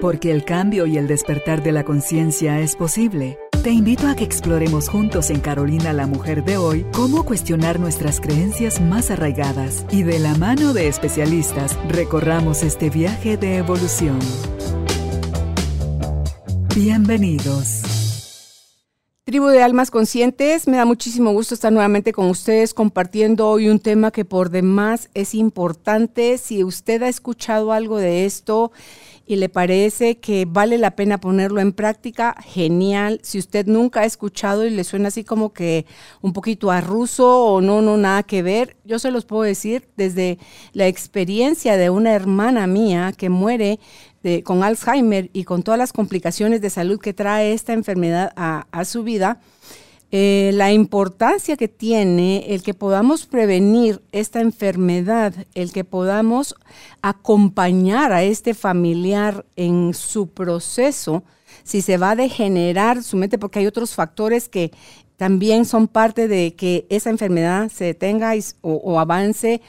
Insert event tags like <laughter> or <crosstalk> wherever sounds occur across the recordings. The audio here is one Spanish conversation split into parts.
Porque el cambio y el despertar de la conciencia es posible. Te invito a que exploremos juntos en Carolina la Mujer de hoy cómo cuestionar nuestras creencias más arraigadas y de la mano de especialistas recorramos este viaje de evolución. Bienvenidos. Tribu de Almas Conscientes, me da muchísimo gusto estar nuevamente con ustedes compartiendo hoy un tema que por demás es importante. Si usted ha escuchado algo de esto y le parece que vale la pena ponerlo en práctica, genial. Si usted nunca ha escuchado y le suena así como que un poquito a ruso o no, no, nada que ver, yo se los puedo decir desde la experiencia de una hermana mía que muere con Alzheimer y con todas las complicaciones de salud que trae esta enfermedad a su vida eh, la importancia que tiene el que podamos prevenir esta enfermedad, el que podamos acompañar a este familiar en su proceso, si se va a degenerar su mente, porque hay otros factores que también son parte de que esa enfermedad se detenga o, avance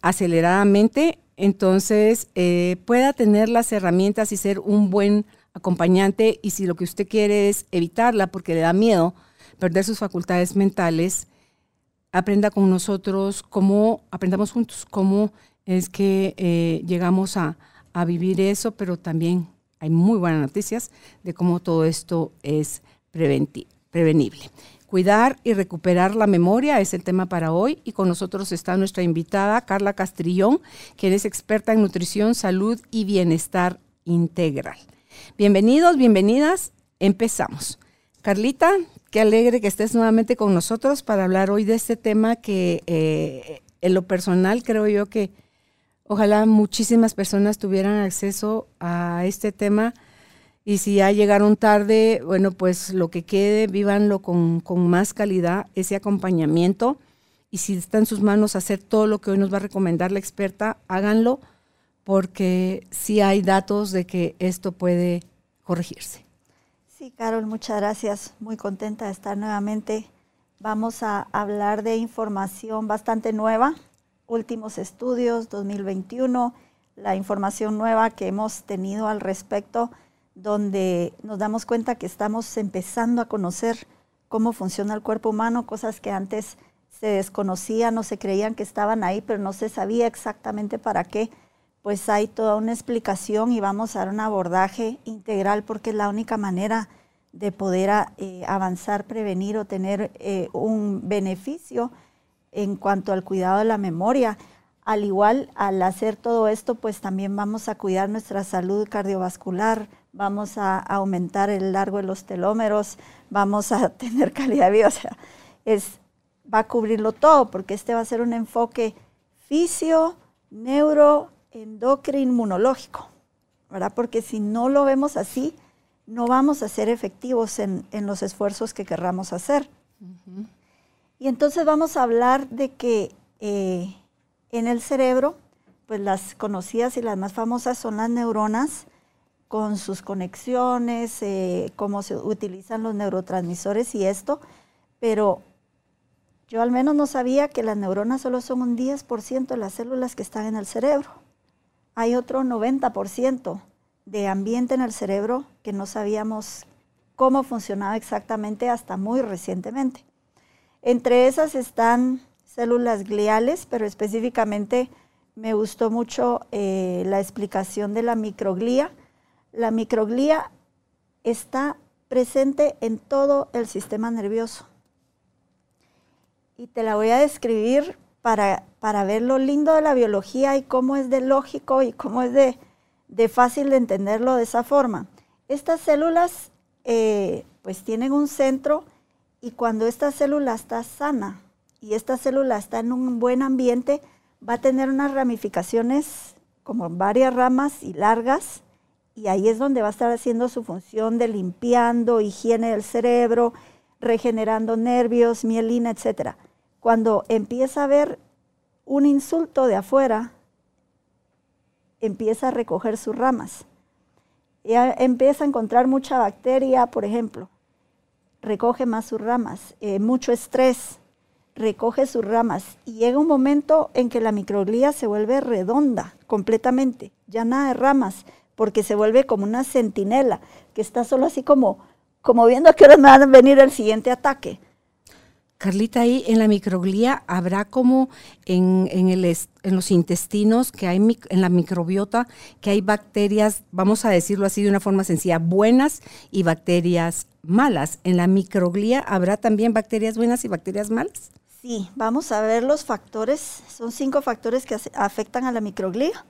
aceleradamente, entonces eh, pueda tener las herramientas y ser un buen acompañante y si lo que usted quiere es evitarla porque le da miedo, perder sus facultades mentales, aprenda con nosotros cómo, aprendamos juntos cómo es que eh, llegamos a, vivir eso, pero también hay muy buenas noticias de cómo todo esto es prevenible. Cuidar y recuperar la memoria es el tema para hoy y con nosotros está nuestra invitada Carla Castrillón, quien es experta en nutrición, salud y bienestar integral. Bienvenidos, bienvenidas, empezamos. Carlita, qué alegre que estés nuevamente con nosotros para hablar hoy de este tema que eh, en lo personal creo yo que ojalá muchísimas personas tuvieran acceso a este tema y si ya llegaron tarde, bueno, pues lo que quede, vívanlo con, con más calidad, ese acompañamiento. Y si está en sus manos hacer todo lo que hoy nos va a recomendar la experta, háganlo porque sí hay datos de que esto puede corregirse. Sí, Carol, muchas gracias. Muy contenta de estar nuevamente. Vamos a hablar de información bastante nueva, últimos estudios 2021, la información nueva que hemos tenido al respecto, donde nos damos cuenta que estamos empezando a conocer cómo funciona el cuerpo humano, cosas que antes se desconocían o se creían que estaban ahí, pero no se sabía exactamente para qué pues hay toda una explicación y vamos a dar un abordaje integral porque es la única manera de poder eh, avanzar, prevenir o tener eh, un beneficio en cuanto al cuidado de la memoria. Al igual, al hacer todo esto, pues también vamos a cuidar nuestra salud cardiovascular, vamos a aumentar el largo de los telómeros, vamos a <laughs> tener calidad de vida, o sea, es, va a cubrirlo todo, porque este va a ser un enfoque fisio, neuro, endocrino inmunológico, ¿verdad? Porque si no lo vemos así, no vamos a ser efectivos en, los esfuerzos que querramos hacer. Y entonces vamos a hablar de que eh, en el cerebro, pues las conocidas y las más famosas son las neuronas con sus conexiones, eh, cómo se utilizan los neurotransmisores y esto, pero yo al menos no sabía que las neuronas solo son un 10% de las células que están en el cerebro hay otro 90% de ambiente en el cerebro que no sabíamos cómo funcionaba exactamente hasta muy recientemente. Entre esas están células gliales, pero específicamente me gustó mucho eh, la explicación de la microglía. La microglía está presente en todo el sistema nervioso. Y te la voy a describir para, para ver lo lindo de la biología y cómo es de lógico y cómo es de, fácil de entenderlo de esa forma. Estas células eh, pues tienen un centro y cuando esta célula está sana y esta célula está en un buen ambiente, va a tener unas ramificaciones como varias ramas y largas y ahí es donde va a estar haciendo su función de limpiando, higiene del cerebro, regenerando nervios, mielina, etcétera cuando empieza a ver un insulto de afuera, empieza a recoger sus ramas. Empieza a encontrar mucha bacteria, por ejemplo, recoge más sus ramas, eh, mucho estrés, recoge sus ramas y llega un momento en que la microglía se vuelve redonda completamente, ya nada de ramas, porque se vuelve como una centinela, que está solo así como, como viendo a qué hora me va a venir el siguiente ataque. Carlita, ahí en la microglía habrá como en, el, en los intestinos, que hay en la microbiota, que hay bacterias, vamos a decirlo así de una forma sencilla, buenas y bacterias malas. ¿En la microglía habrá también bacterias buenas y bacterias malas? Sí, vamos a ver los factores. Son cinco factores que afectan a la microglía.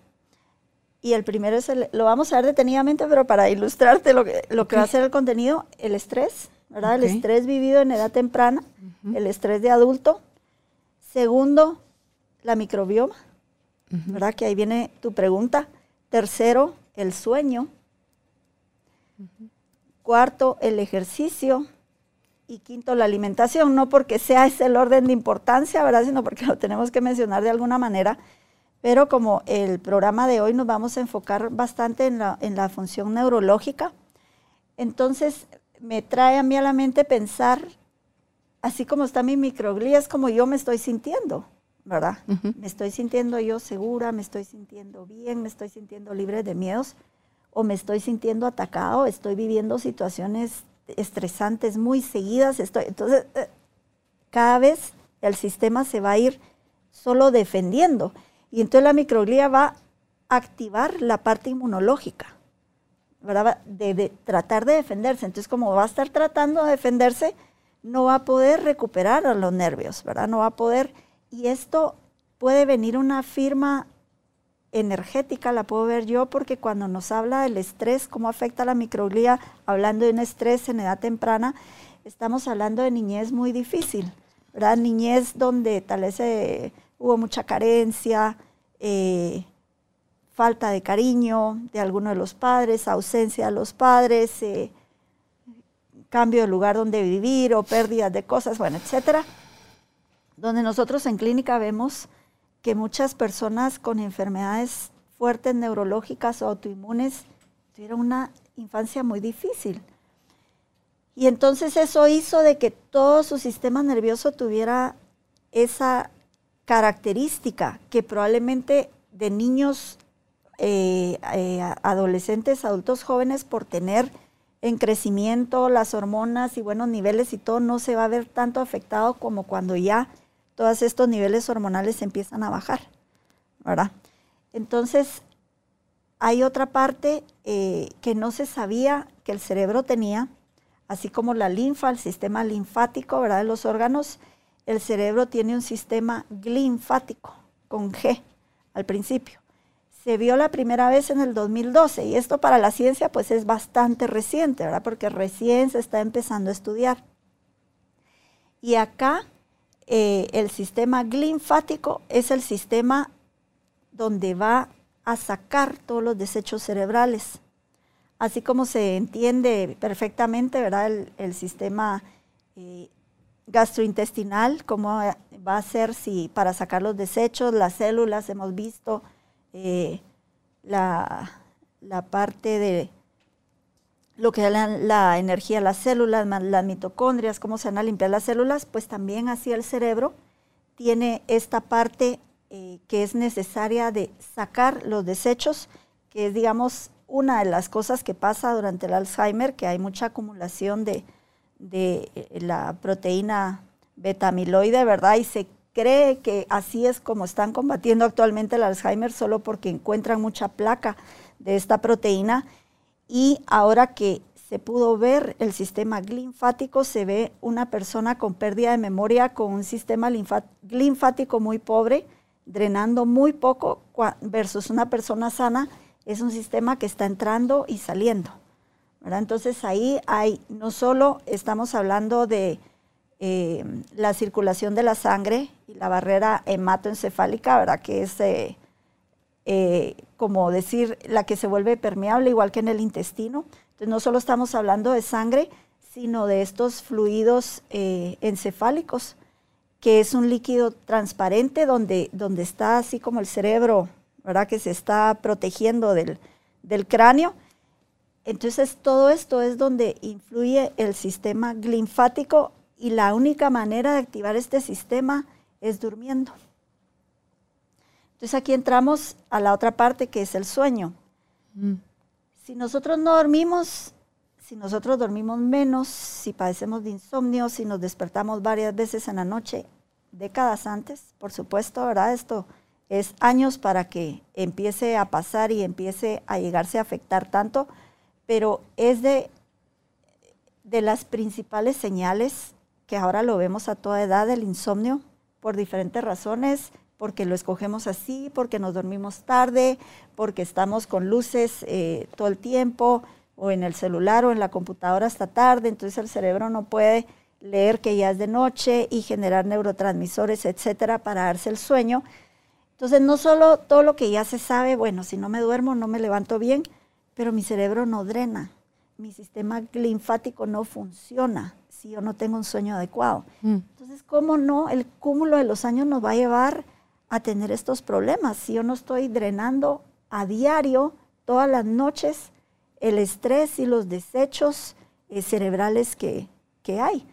Y el primero es el, lo vamos a ver detenidamente, pero para ilustrarte lo que, lo que va a ser el contenido, el estrés, ¿verdad? El estrés vivido en edad temprana, el estrés de adulto. Segundo, la microbioma, ¿verdad? Que ahí viene tu pregunta. Tercero, el sueño. Cuarto, el ejercicio. Y quinto, la alimentación, no porque sea ese el orden de importancia, ¿verdad? Sino porque lo tenemos que mencionar de alguna manera. Pero como el programa de hoy nos vamos a enfocar bastante en la, en la función neurológica, entonces me trae a mí a la mente pensar, así como está mi microglía, es como yo me estoy sintiendo, ¿verdad? Me estoy sintiendo yo segura, me estoy sintiendo bien, me estoy sintiendo libre de miedos, o me estoy sintiendo atacado, estoy viviendo situaciones estresantes muy seguidas, estoy, entonces eh, cada vez el sistema se va a ir solo defendiendo. Y entonces la microglía va a activar la parte inmunológica. De, tratar de defenderse. Entonces, como va a estar tratando de defenderse, no va a poder recuperar a los nervios, ¿verdad? No va a poder. Y esto puede venir una firma energética, la puedo ver yo, porque cuando nos habla del estrés, cómo afecta a la microglía, hablando de un estrés en edad temprana, estamos hablando de niñez muy difícil, ¿verdad? Niñez donde tal vez eh, hubo mucha carencia, eh, falta de cariño de alguno de los padres, ausencia de los padres, eh, cambio de lugar donde vivir o pérdidas de cosas, bueno, etcétera. Donde nosotros en clínica vemos que muchas personas con enfermedades fuertes neurológicas o autoinmunes tuvieron una infancia muy difícil. Y entonces eso hizo de que todo su sistema nervioso tuviera esa característica que probablemente de niños eh, eh, adolescentes, adultos jóvenes, por tener en crecimiento las hormonas y buenos niveles y todo, no se va a ver tanto afectado como cuando ya todos estos niveles hormonales empiezan a bajar, ¿verdad? Entonces, hay otra parte eh, que no se sabía que el cerebro tenía, así como la linfa, el sistema linfático, ¿verdad? De los órganos, el cerebro tiene un sistema linfático, con G al principio se vio la primera vez en el 2012 y esto para la ciencia pues es bastante reciente, ¿verdad? Porque recién se está empezando a estudiar. Y acá eh, el sistema linfático es el sistema donde va a sacar todos los desechos cerebrales. Así como se entiende perfectamente, ¿verdad? El, sistema eh, gastrointestinal, cómo va a ser si para sacar los desechos, las células, hemos visto eh, la, parte de lo que da la, energía a las células, las mitocondrias, cómo se van a limpiar las células, pues también así el cerebro tiene esta parte eh, que es necesaria de sacar los desechos, que es, digamos, una de las cosas que pasa durante el Alzheimer, que hay mucha acumulación de, de eh, la proteína beta-amiloide, ¿verdad? Y se cree que así es como están combatiendo actualmente el Alzheimer, solo porque encuentran mucha placa de esta proteína. Y ahora que se pudo ver el sistema linfático, se ve una persona con pérdida de memoria, con un sistema linfático muy pobre, drenando muy poco, versus una persona sana, es un sistema que está entrando y saliendo. Entonces ahí hay, no solo estamos hablando de eh, la circulación de la sangre y la barrera hematoencefálica, ¿verdad? Que es eh, eh, como decir la que se vuelve permeable, igual que en el intestino. Entonces no solo estamos hablando de sangre, sino de estos fluidos encefálicos, que es un líquido transparente donde, donde está así como el cerebro, ¿verdad? Que se está protegiendo del, del cráneo. Entonces todo esto es donde influye el sistema linfático y la única manera de activar este sistema es durmiendo. Entonces aquí entramos a la otra parte que es el sueño. Mm. Si nosotros no dormimos, si nosotros dormimos menos, si padecemos de insomnio, si nos despertamos varias veces en la noche, décadas antes, por supuesto, ¿verdad? Esto es años para que empiece a pasar y empiece a llegarse a afectar tanto, pero es de, de las principales señales que ahora lo vemos a toda edad del insomnio por diferentes razones, porque lo escogemos así, porque nos dormimos tarde, porque estamos con luces eh, todo el tiempo, o en el celular o en la computadora hasta tarde, entonces el cerebro no puede leer que ya es de noche y generar neurotransmisores, etcétera, para darse el sueño. Entonces, no solo todo lo que ya se sabe, bueno, si no me duermo, no me levanto bien, pero mi cerebro no drena, mi sistema linfático no funciona si yo no tengo un sueño adecuado. Mm. Entonces, ¿cómo no? El cúmulo de los años nos va a llevar a tener estos problemas. Si yo no estoy drenando a diario, todas las noches, el estrés y los desechos eh, cerebrales que, hay.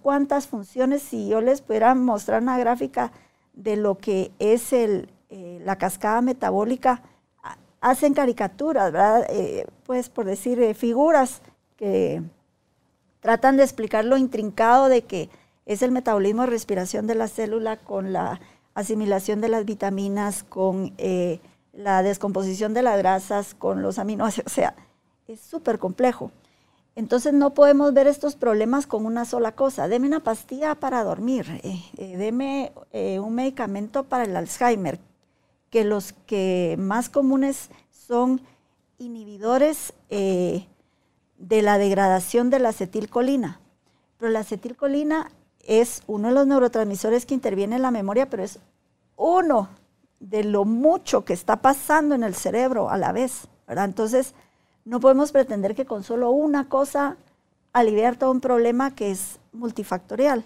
¿Cuántas funciones? Si yo les pudiera mostrar una gráfica de lo que es el, eh, la cascada metabólica, hacen caricaturas, ¿verdad? Eh, pues por decir, figuras que tratan de explicar lo intrincado de que es el metabolismo de respiración de la célula con la asimilación de las vitaminas, con la descomposición de las grasas, con los aminoácidos. O sea, es súper complejo. Entonces no podemos ver estos problemas con una sola cosa. Deme una pastilla para dormir, eh, eh, deme eh, un medicamento para el Alzheimer, que los que más comunes son inhibidores la degradación de la acetilcolina. Pero la acetilcolina es uno de los neurotransmisores que interviene en la memoria, pero es uno de lo mucho que está pasando en el cerebro a la vez. ¿verdad? Entonces, no podemos pretender que con solo una cosa aliviar todo un problema que es multifactorial.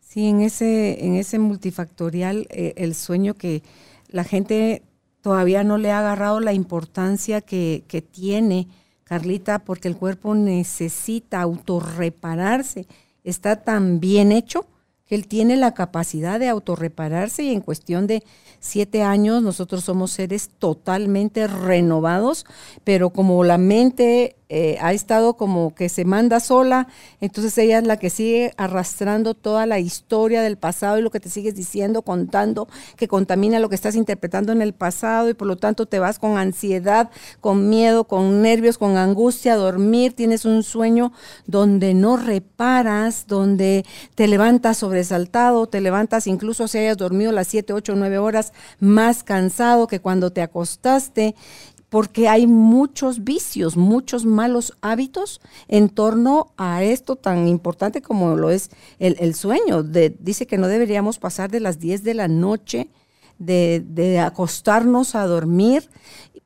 Sí, en ese, en ese multifactorial, eh, el sueño que la gente todavía no le ha agarrado la importancia que tiene, Carlita, porque el cuerpo necesita autorrepararse. Está tan bien hecho que él tiene la capacidad de autorrepararse y en cuestión de siete años nosotros somos seres totalmente renovados, pero como la mente eh, ha estado como que se manda sola, entonces ella es la que sigue arrastrando toda la historia del pasado y lo que te sigues diciendo, contando, que contamina lo que estás interpretando en el pasado y por lo tanto te vas con ansiedad, con miedo, con nervios, con angustia a dormir, tienes un sueño donde no reparas, donde te levantas sobresaltado, te levantas incluso si hayas dormido las siete, ocho, nueve horas más cansado que cuando te acostaste porque hay muchos vicios, muchos malos hábitos en torno a esto tan importante como lo es el, sueño. dice que no deberíamos pasar de las 10 de la noche de, de acostarnos a dormir,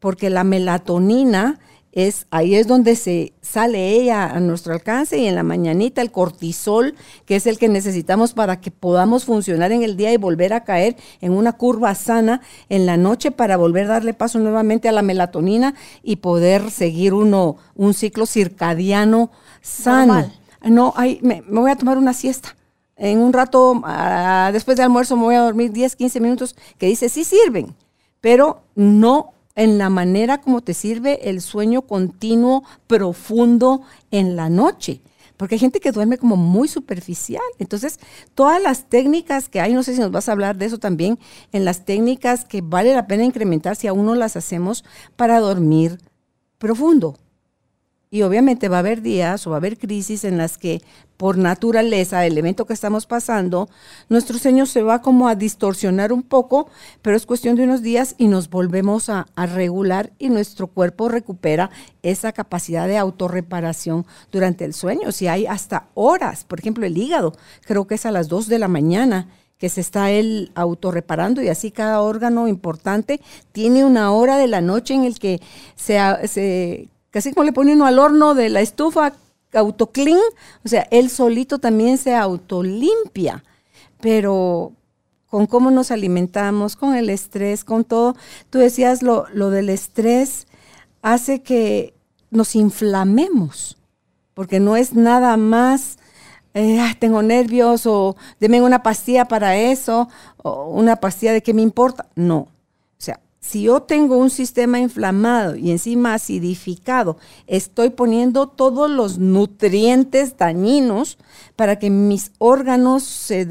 porque la melatonina es ahí es donde se sale ella a nuestro alcance y en la mañanita el cortisol, que es el que necesitamos para que podamos funcionar en el día y volver a caer en una curva sana en la noche para volver a darle paso nuevamente a la melatonina y poder seguir uno un ciclo circadiano sano. No, hay, me, voy a tomar una siesta. En un rato, ah, después de almuerzo, me voy a dormir 10, 15 minutos, que dice, sí sirven, pero no en la manera como te sirve el sueño continuo, profundo en la noche. Porque hay gente que duerme como muy superficial. Entonces, todas las técnicas que hay, no sé si nos vas a hablar de eso también, en las técnicas que vale la pena incrementar si aún no las hacemos para dormir profundo. Y obviamente va a haber días o va a haber crisis en las que por naturaleza, el evento que estamos pasando, nuestro sueño se va como a distorsionar un poco, pero es cuestión de unos días y nos volvemos a, regular y nuestro cuerpo recupera esa capacidad de autorreparación durante el sueño. Si hay hasta horas, por ejemplo, el hígado, creo que es a las 2 de la mañana que se está él autorreparando y así cada órgano importante tiene una hora de la noche en el que se, se así como le pone uno al horno de la estufa autoclean, o sea, él solito también se autolimpia, pero con cómo nos alimentamos, con el estrés, con todo. Tú decías lo, lo del estrés hace que nos inflamemos, porque no es nada más, eh, tengo nervios o deme una pastilla para eso, o una pastilla de qué me importa. No, si yo tengo un sistema inflamado y encima acidificado, estoy poniendo todos los nutrientes dañinos para que mis órganos se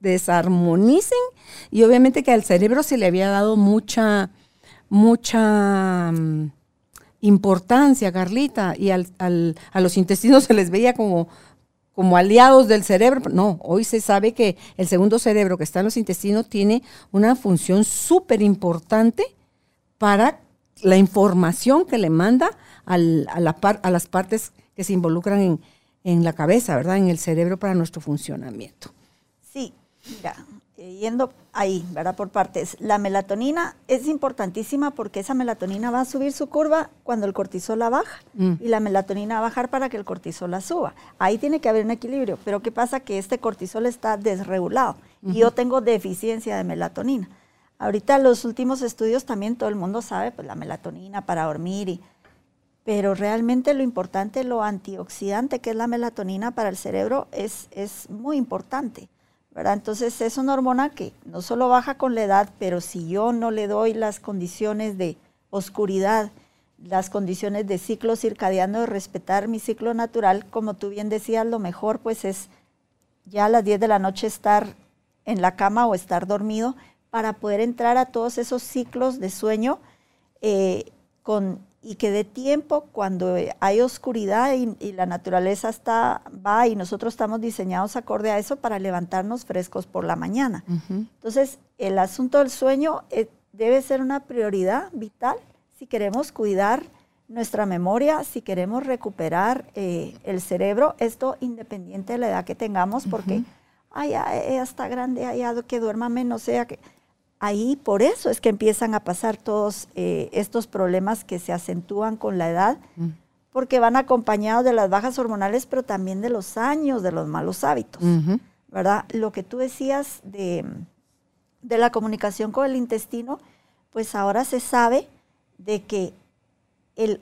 desarmonicen. Y obviamente que al cerebro se le había dado mucha, mucha mm, importancia, Carlita, y al, a los intestinos se les veía como, como aliados del cerebro. No, hoy se sabe que el segundo cerebro que está en los intestinos tiene una función súper importante para la información que le manda a, la a las partes que se involucran en, en la cabeza, ¿verdad? En el cerebro para nuestro funcionamiento. Sí, mira, yendo ahí, ¿verdad? Por partes. La melatonina es importantísima porque esa melatonina va a subir su curva cuando el cortisol la baja mm. y la melatonina va a bajar para que el cortisol la suba. Ahí tiene que haber un equilibrio, pero ¿qué pasa? Que este cortisol está desregulado y yo tengo deficiencia de melatonina. Ahorita los últimos estudios también todo el mundo sabe, pues la melatonina para dormir y pero realmente lo importante, lo antioxidante que es la melatonina para el cerebro es, es muy importante. Entonces es una hormona que no solo baja con la edad, pero si yo no le doy las condiciones de oscuridad, las condiciones de ciclo circadiano, de respetar mi ciclo natural, como tú bien decías, lo mejor pues es ya a las 10 de la noche estar en la cama o estar dormido para poder entrar a todos esos ciclos de sueño eh, con y que dé tiempo cuando hay oscuridad y, la naturaleza está, va y nosotros estamos diseñados acorde a eso para levantarnos frescos por la mañana. Entonces, el asunto del sueño eh, debe ser una prioridad vital si queremos cuidar nuestra memoria, si queremos recuperar eh, el cerebro, esto independiente de la edad que tengamos, porque, ay, ella está grande, ay, que duerma menos, sea que ahí por eso es que empiezan a pasar todos eh, estos problemas que se acentúan con la edad, mm. porque van acompañados de las bajas hormonales, pero también de los años, de los malos hábitos, ¿verdad? Lo que tú decías de, de la comunicación con el intestino, pues ahora se sabe de que el,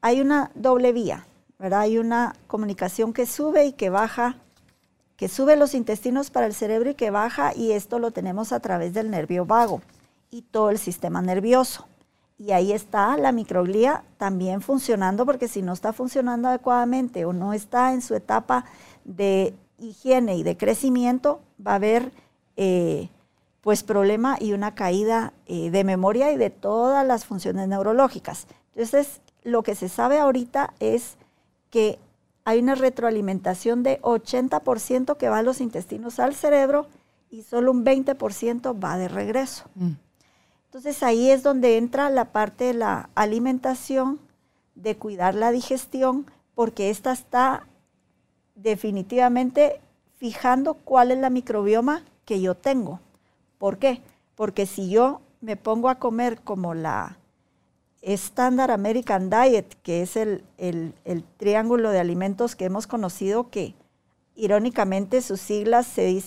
hay una doble vía, ¿verdad? Hay una comunicación que sube y que baja que sube los intestinos para el cerebro y que baja y esto lo tenemos a través del nervio vago y todo el sistema nervioso. Y ahí está la microglía también funcionando porque si no está funcionando adecuadamente o no está en su etapa de higiene y de crecimiento, va a haber eh, pues problema y una caída eh, de memoria y de todas las funciones neurológicas. Entonces, lo que se sabe ahorita es que hay una retroalimentación de 80% que va a los intestinos al cerebro y solo un 20% va de regreso. Mm. Entonces ahí es donde entra la parte de la alimentación, de cuidar la digestión, porque esta está definitivamente fijando cuál es la microbioma que yo tengo. ¿Por qué? Porque si yo me pongo a comer como la Standard American Diet, que es el, triángulo de alimentos que hemos conocido, que irónicamente sus siglas se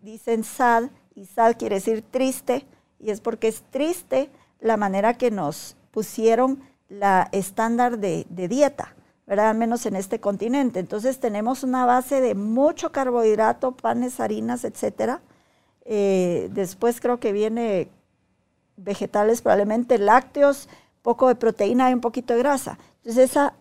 dicen SAD, y SAD quiere decir triste, y es porque es triste la manera que nos pusieron la estándar de, dieta, ¿verdad? Al menos en este continente. Entonces tenemos una base de mucho carbohidrato, panes, harinas, etcétera. Eh, después creo que viene vegetales, probablemente lácteos, poco de proteína y un poquito de grasa. Entonces esa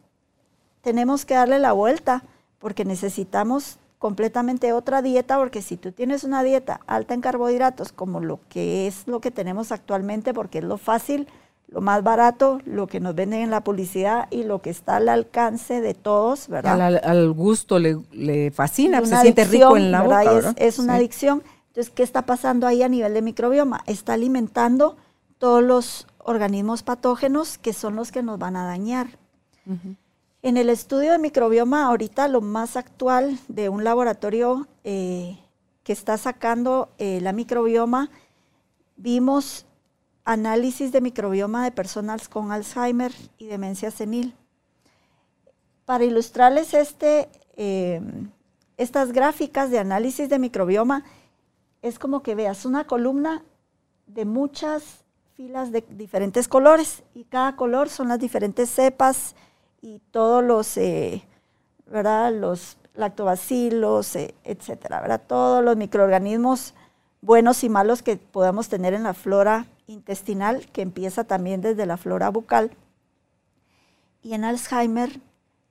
tenemos que darle la vuelta porque necesitamos completamente otra dieta, porque si tú tienes una dieta alta en carbohidratos, como lo que es lo que tenemos actualmente, porque es lo fácil, lo más barato, lo que nos venden en la publicidad y lo que está al alcance de todos, ¿verdad? Al, gusto le, fascina, se siente rico en la boca, Es, una adicción. Entonces, ¿qué está pasando ahí a nivel de microbioma? Está alimentando todos los organismos patógenos que son los que nos van a dañar. En el estudio de microbioma, ahorita lo más actual de un laboratorio eh, que está sacando eh, la microbioma, vimos análisis de microbioma de personas con Alzheimer y demencia senil. Para ilustrarles este, eh, estas gráficas de análisis de microbioma, es como que veas una columna de muchas filas de diferentes colores y cada color son las diferentes cepas y todos los, eh, ¿verdad? Los lactobacilos, eh, etcétera, ¿verdad? Todos los microorganismos buenos y malos que podamos tener en la flora intestinal que empieza también desde la flora bucal. Y en Alzheimer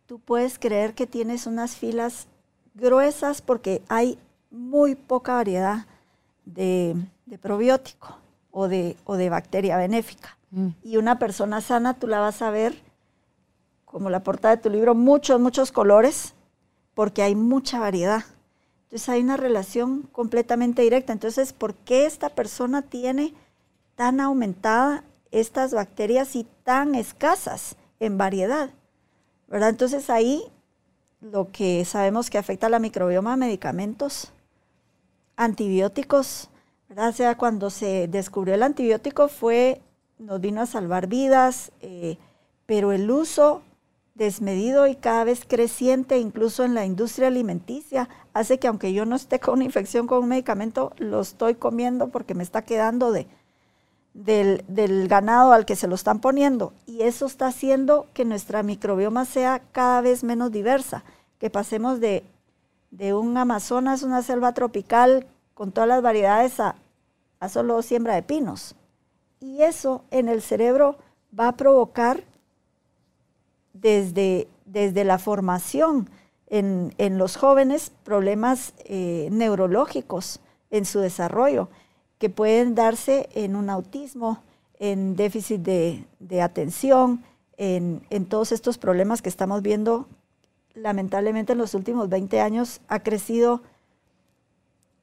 tú puedes creer que tienes unas filas gruesas porque hay muy poca variedad de, probiótico o de, o de bacteria benéfica. Mm. Y una persona sana tú la vas a ver, como la portada de tu libro, muchos, muchos colores, porque hay mucha variedad. Entonces hay una relación completamente directa. Entonces, ¿por qué esta persona tiene tan aumentada estas bacterias y tan escasas en variedad? ¿Verdad? Entonces ahí lo que sabemos que afecta a la microbioma, medicamentos, antibióticos, ¿verdad? O sea, cuando se descubrió el antibiótico fue, nos vino a salvar vidas, eh, pero el uso desmedido y cada vez creciente, incluso en la industria alimenticia, hace que aunque yo no esté con una infección con un medicamento, lo estoy comiendo porque me está quedando de, del, del, ganado al que se lo están poniendo. Y eso está haciendo que nuestra microbioma sea cada vez menos diversa, que pasemos de de un Amazonas, una selva tropical con todas las variedades a, solo siembra de pinos. Y eso en el cerebro va a provocar desde, desde la formación en, los jóvenes problemas eh, neurológicos en su desarrollo, que pueden darse en un autismo, en déficit de, atención, en, en, todos estos problemas que estamos viendo lamentablemente en los últimos 20 años ha crecido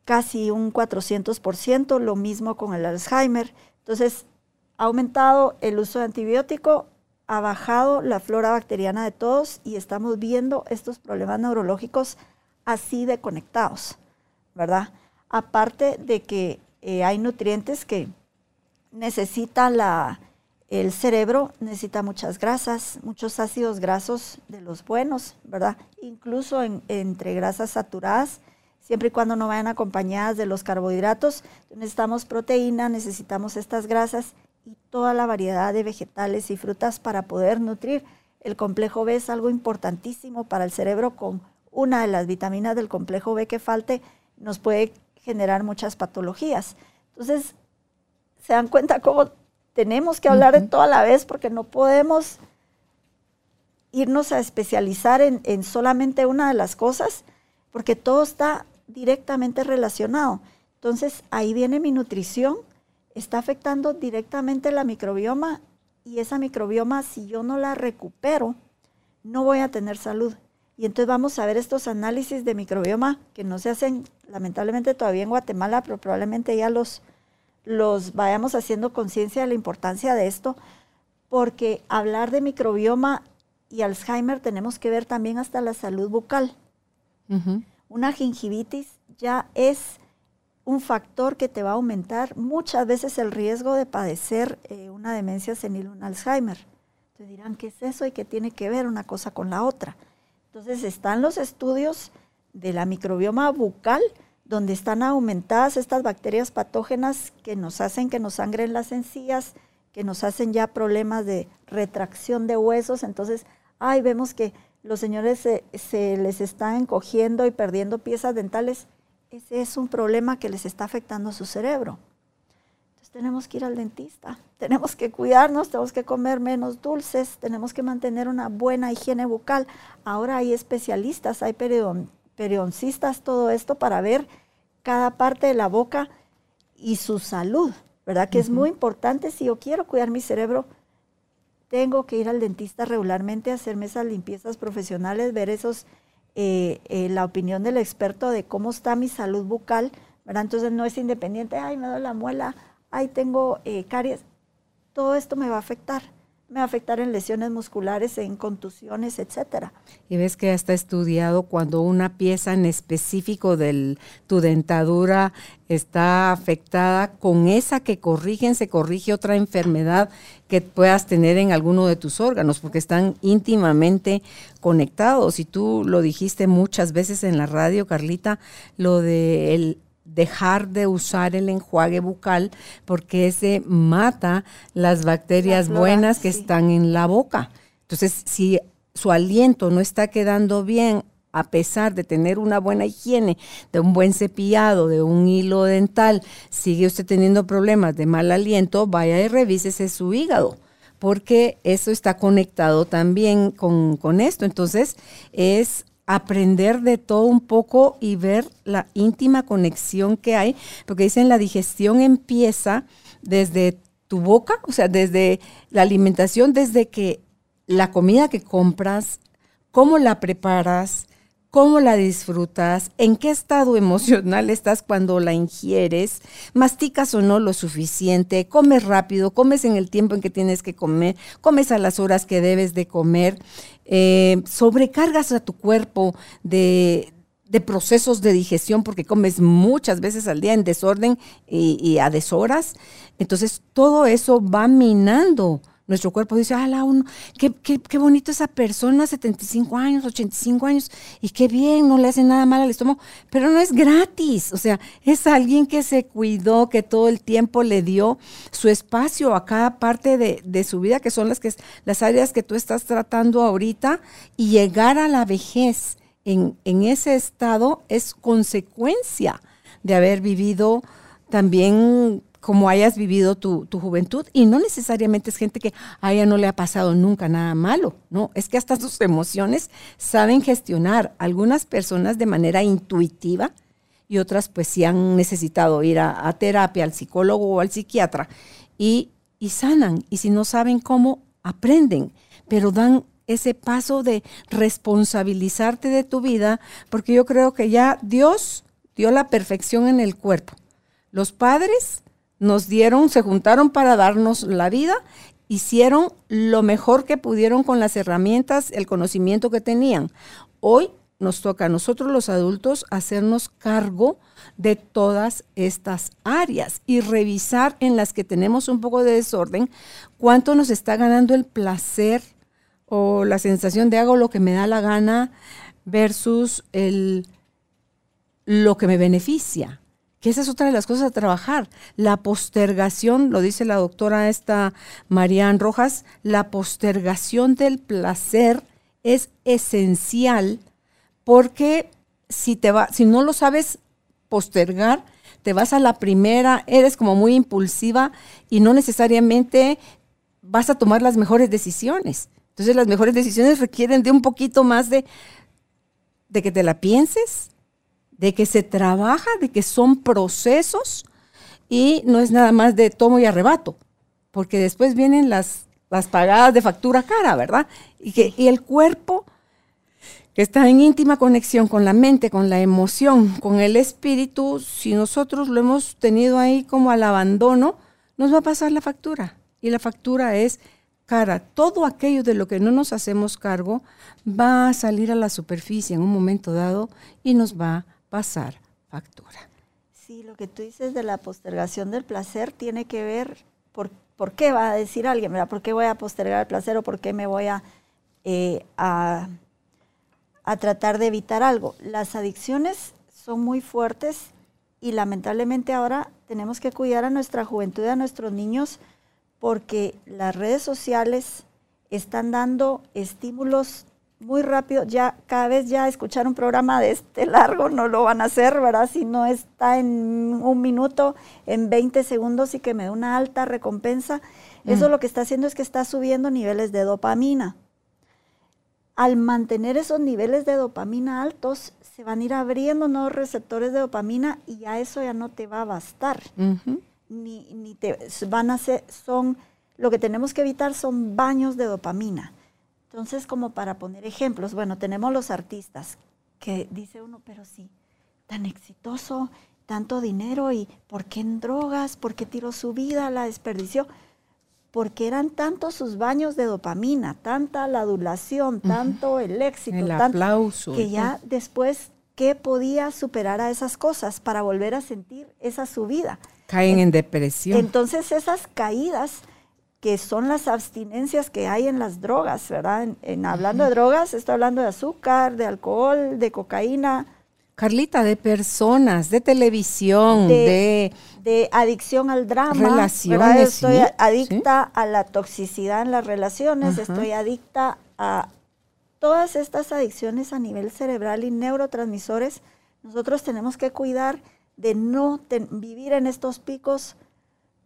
casi un 400%, lo mismo con el Alzheimer. Entonces, ha aumentado el uso de antibiótico, ha bajado la flora bacteriana de todos y estamos viendo estos problemas neurológicos así de conectados, ¿verdad? Aparte de que eh, hay nutrientes que necesita la, el cerebro necesita muchas grasas, muchos ácidos grasos de los buenos, ¿verdad? Incluso entre grasas saturadas, siempre y cuando no vayan acompañadas de los carbohidratos. Necesitamos proteína, necesitamos estas grasas y toda la variedad de vegetales y frutas para poder nutrir. El complejo B es algo importantísimo para el cerebro con una de las vitaminas del complejo B que falte nos puede generar muchas patologías. Entonces, se dan cuenta cómo tenemos que hablar de todo a la vez porque no podemos irnos a especializar en, solamente una de las cosas, porque todo está directamente relacionado. Entonces ahí viene mi nutrición, está afectando directamente la microbioma y esa microbioma, si yo no la recupero, no voy a tener salud. Y entonces vamos a ver estos análisis de microbioma que no se hacen lamentablemente todavía en Guatemala, pero probablemente ya los, los vayamos haciendo conciencia de la importancia de esto, porque hablar de microbioma y Alzheimer tenemos que ver también hasta la salud bucal. Una gingivitis ya es un factor que te va a aumentar muchas veces el riesgo de padecer eh, una demencia senil, un Alzheimer. Te dirán, ¿qué es eso y qué tiene que ver una cosa con la otra? Entonces están los estudios de la microbioma bucal, donde están aumentadas estas bacterias patógenas que nos hacen que nos sangren las encías, que nos hacen ya problemas de retracción de huesos. Entonces, ay, vemos que los señores se, se, les están encogiendo y perdiendo piezas dentales. Ese es un problema que les está afectando a su cerebro. Entonces tenemos que ir al dentista, tenemos que cuidarnos, tenemos que comer menos dulces, tenemos que mantener una buena higiene bucal. Ahora hay especialistas, hay periodoncistas, todo esto para ver cada parte de la boca y su salud, ¿verdad? Que es muy importante. Si yo quiero cuidar mi cerebro, tengo que ir al dentista regularmente, hacerme esas limpiezas profesionales, ver esos, eh, eh, la opinión del experto de cómo está mi salud bucal, ¿verdad? Entonces no es independiente, ay, me duele la muela, ay, tengo eh, caries. Todo esto me va a afectar me va afectar en lesiones musculares, en contusiones, etcétera. Y ves que ya está estudiado cuando una pieza en específico de tu dentadura está afectada, con esa que corrigen se corrige otra enfermedad que puedas tener en alguno de tus órganos, porque están íntimamente conectados. Y tú lo dijiste muchas veces en la radio, Carlita, lo de dejar de usar el enjuague bucal porque ese mata las bacterias buenas que están en la boca. Entonces, si su aliento no está quedando bien a pesar de tener una buena higiene, de un buen cepillado, de un hilo dental, sigue usted teniendo problemas de mal aliento, vaya y revísese su hígado porque eso está conectado también con, con esto. Entonces, es aprender de todo un poco y ver la íntima conexión que hay, porque dicen la digestión empieza desde tu boca, o sea, desde la alimentación, desde que la comida que compras, cómo la preparas, cómo la disfrutas, en qué estado emocional estás cuando la ingieres, masticas o no lo suficiente, comes rápido, comes en el tiempo en que tienes que comer, comes a las horas que debes de comer, eh, sobrecargas a tu cuerpo de, procesos de digestión porque comes muchas veces al día en desorden y, y a deshoras. Entonces todo eso va minando nuestro cuerpo dice, ah, la uno, qué, qué, qué, bonito esa persona, 75 años, 85 años, y qué bien, no le hace nada mal al estómago, pero no es gratis, o sea, es alguien que se cuidó, que todo el tiempo le dio su espacio a cada parte de, de su vida, que son las, que, las áreas que tú estás tratando ahorita, y llegar a la vejez en, en ese estado es consecuencia de haber vivido también como hayas vivido tu, juventud y no necesariamente es gente que a ella no le ha pasado nunca nada malo, no, es que hasta <laughs> sus emociones saben gestionar. Algunas personas de manera intuitiva y otras pues sí han necesitado ir a, terapia, al psicólogo o al psiquiatra y, y sanan. Y si no saben cómo, aprenden, pero dan ese paso de responsabilizarte de tu vida porque yo creo que ya Dios dio la perfección en el cuerpo. Los padres nos dieron, se juntaron para darnos la vida, hicieron lo mejor que pudieron con las herramientas, el conocimiento que tenían. Hoy nos toca a nosotros los adultos hacernos cargo de todas estas áreas y revisar en las que tenemos un poco de desorden cuánto nos está ganando el placer o la sensación de hago lo que me da la gana versus el lo que me beneficia que esa es otra de las cosas a trabajar. La postergación, lo dice la doctora esta Marian Rojas, la postergación del placer es esencial porque si, te va, si no lo sabes postergar, te vas a la primera, eres como muy impulsiva y no necesariamente vas a tomar las mejores decisiones. Entonces las mejores decisiones requieren de un poquito más de, de que te la pienses, de que se trabaja, de que son procesos y no es nada más de tomo y arrebato, porque después vienen las, las pagadas de factura cara, ¿verdad? Y, que, y el cuerpo, que está en íntima conexión con la mente, con la emoción, con el espíritu, si nosotros lo hemos tenido ahí como al abandono, nos va a pasar la factura. Y la factura es cara. Todo aquello de lo que no nos hacemos cargo va a salir a la superficie en un momento dado y nos va pasar factura. Sí, lo que tú dices de la postergación del placer tiene que ver por, por qué va a decir alguien, ¿verdad? ¿Por qué voy a postergar el placer o por qué me voy a, eh, a, a tratar de evitar algo? Las adicciones son muy fuertes y lamentablemente ahora tenemos que cuidar a nuestra juventud a nuestros niños porque las redes sociales están dando estímulos muy rápido, ya cada vez ya escuchar un programa de este largo no lo van a hacer, ¿verdad? Si no está en un minuto, en 20 segundos y que me da una alta recompensa, eso mm. lo que está haciendo es que está subiendo niveles de dopamina. Al mantener esos niveles de dopamina altos, se van a ir abriendo nuevos receptores de dopamina y ya eso ya no te va a bastar. ni, ni te van a ser, son, lo que tenemos que evitar son baños de dopamina entonces, como para poner ejemplos, bueno, tenemos los artistas que dice uno, pero sí, tan exitoso, tanto dinero y ¿por qué en drogas? ¿Por qué tiró su vida? ¿La desperdició? Porque eran tantos sus baños de dopamina, tanta la adulación, tanto el éxito, el aplauso. que ya después, ¿qué podía superar a esas cosas para volver a sentir esa subida? Caen en depresión. Entonces esas caídas que son las abstinencias que hay en las drogas, ¿verdad? En, hablando de drogas, estoy hablando de azúcar, de alcohol, de cocaína. Carlita, de personas, de televisión, de... De, adicción al drama. Relaciones. Estoy adicta a la toxicidad en las relaciones, estoy adicta a todas estas adicciones a nivel cerebral y neurotransmisores, nosotros tenemos que cuidar de no vivir en estos picos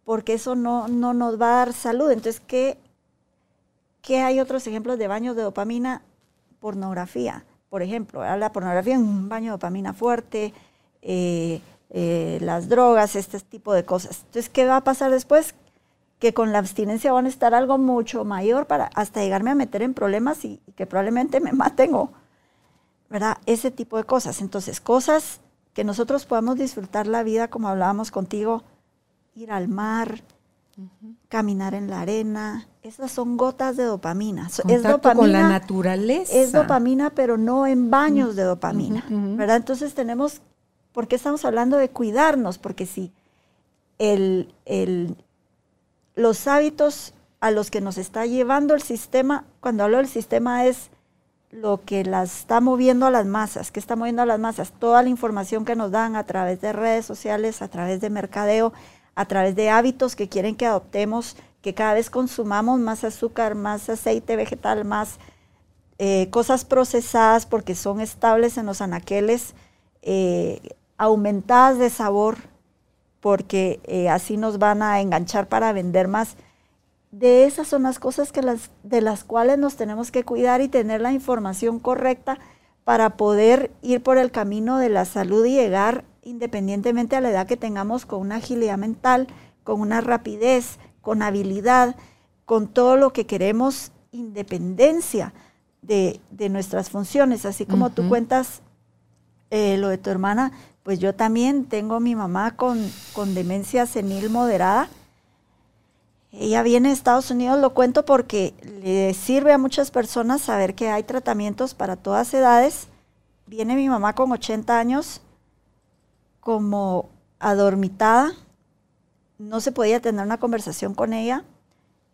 porque eso no, no nos va a dar salud. Entonces, ¿qué, ¿qué hay otros ejemplos de baños de dopamina? Pornografía, por ejemplo. La pornografía es un baño de dopamina fuerte, eh, eh, las drogas, este tipo de cosas. Entonces, ¿qué va a pasar después? Que con la abstinencia van a estar algo mucho mayor para hasta llegarme a meter en problemas y, que probablemente me maten o, ¿verdad? Ese tipo de cosas. Entonces, cosas que nosotros podamos disfrutar la vida, como hablábamos contigo, ir al mar, caminar en la arena, esas son gotas de dopamina. es dopamina con la naturaleza. Es dopamina, pero no en baños de dopamina, ¿verdad? Entonces tenemos ¿Por qué estamos hablando de cuidarnos? Porque si el, los hábitos a los que nos está llevando el sistema, cuando hablo del sistema es lo que las está moviendo a las masas, que está moviendo a las masas, toda la información que nos dan a través de redes sociales, a través de mercadeo, a través de hábitos que quieren que adoptemos, que cada vez consumamos más azúcar, más aceite vegetal, más eh, cosas procesadas porque son estables en los anaqueles, eh, aumentadas de sabor, porque eh, así nos van a enganchar para vender más. De esas son las cosas que de las cuales nos tenemos que cuidar y tener la información correcta para poder ir por el camino de la salud y llegar independientemente a la edad que tengamos con una agilidad mental, con una rapidez, con habilidad, con todo lo que queremos, independencia de, nuestras funciones. Así como tú cuentas eh, lo de tu hermana, pues yo también tengo mi mamá con, demencia senil moderada. Ella viene de Estados Unidos, lo cuento porque le sirve a muchas personas saber que hay tratamientos para todas edades. Viene mi mamá con 80 años, como adormitada, no se podía tener una conversación con ella,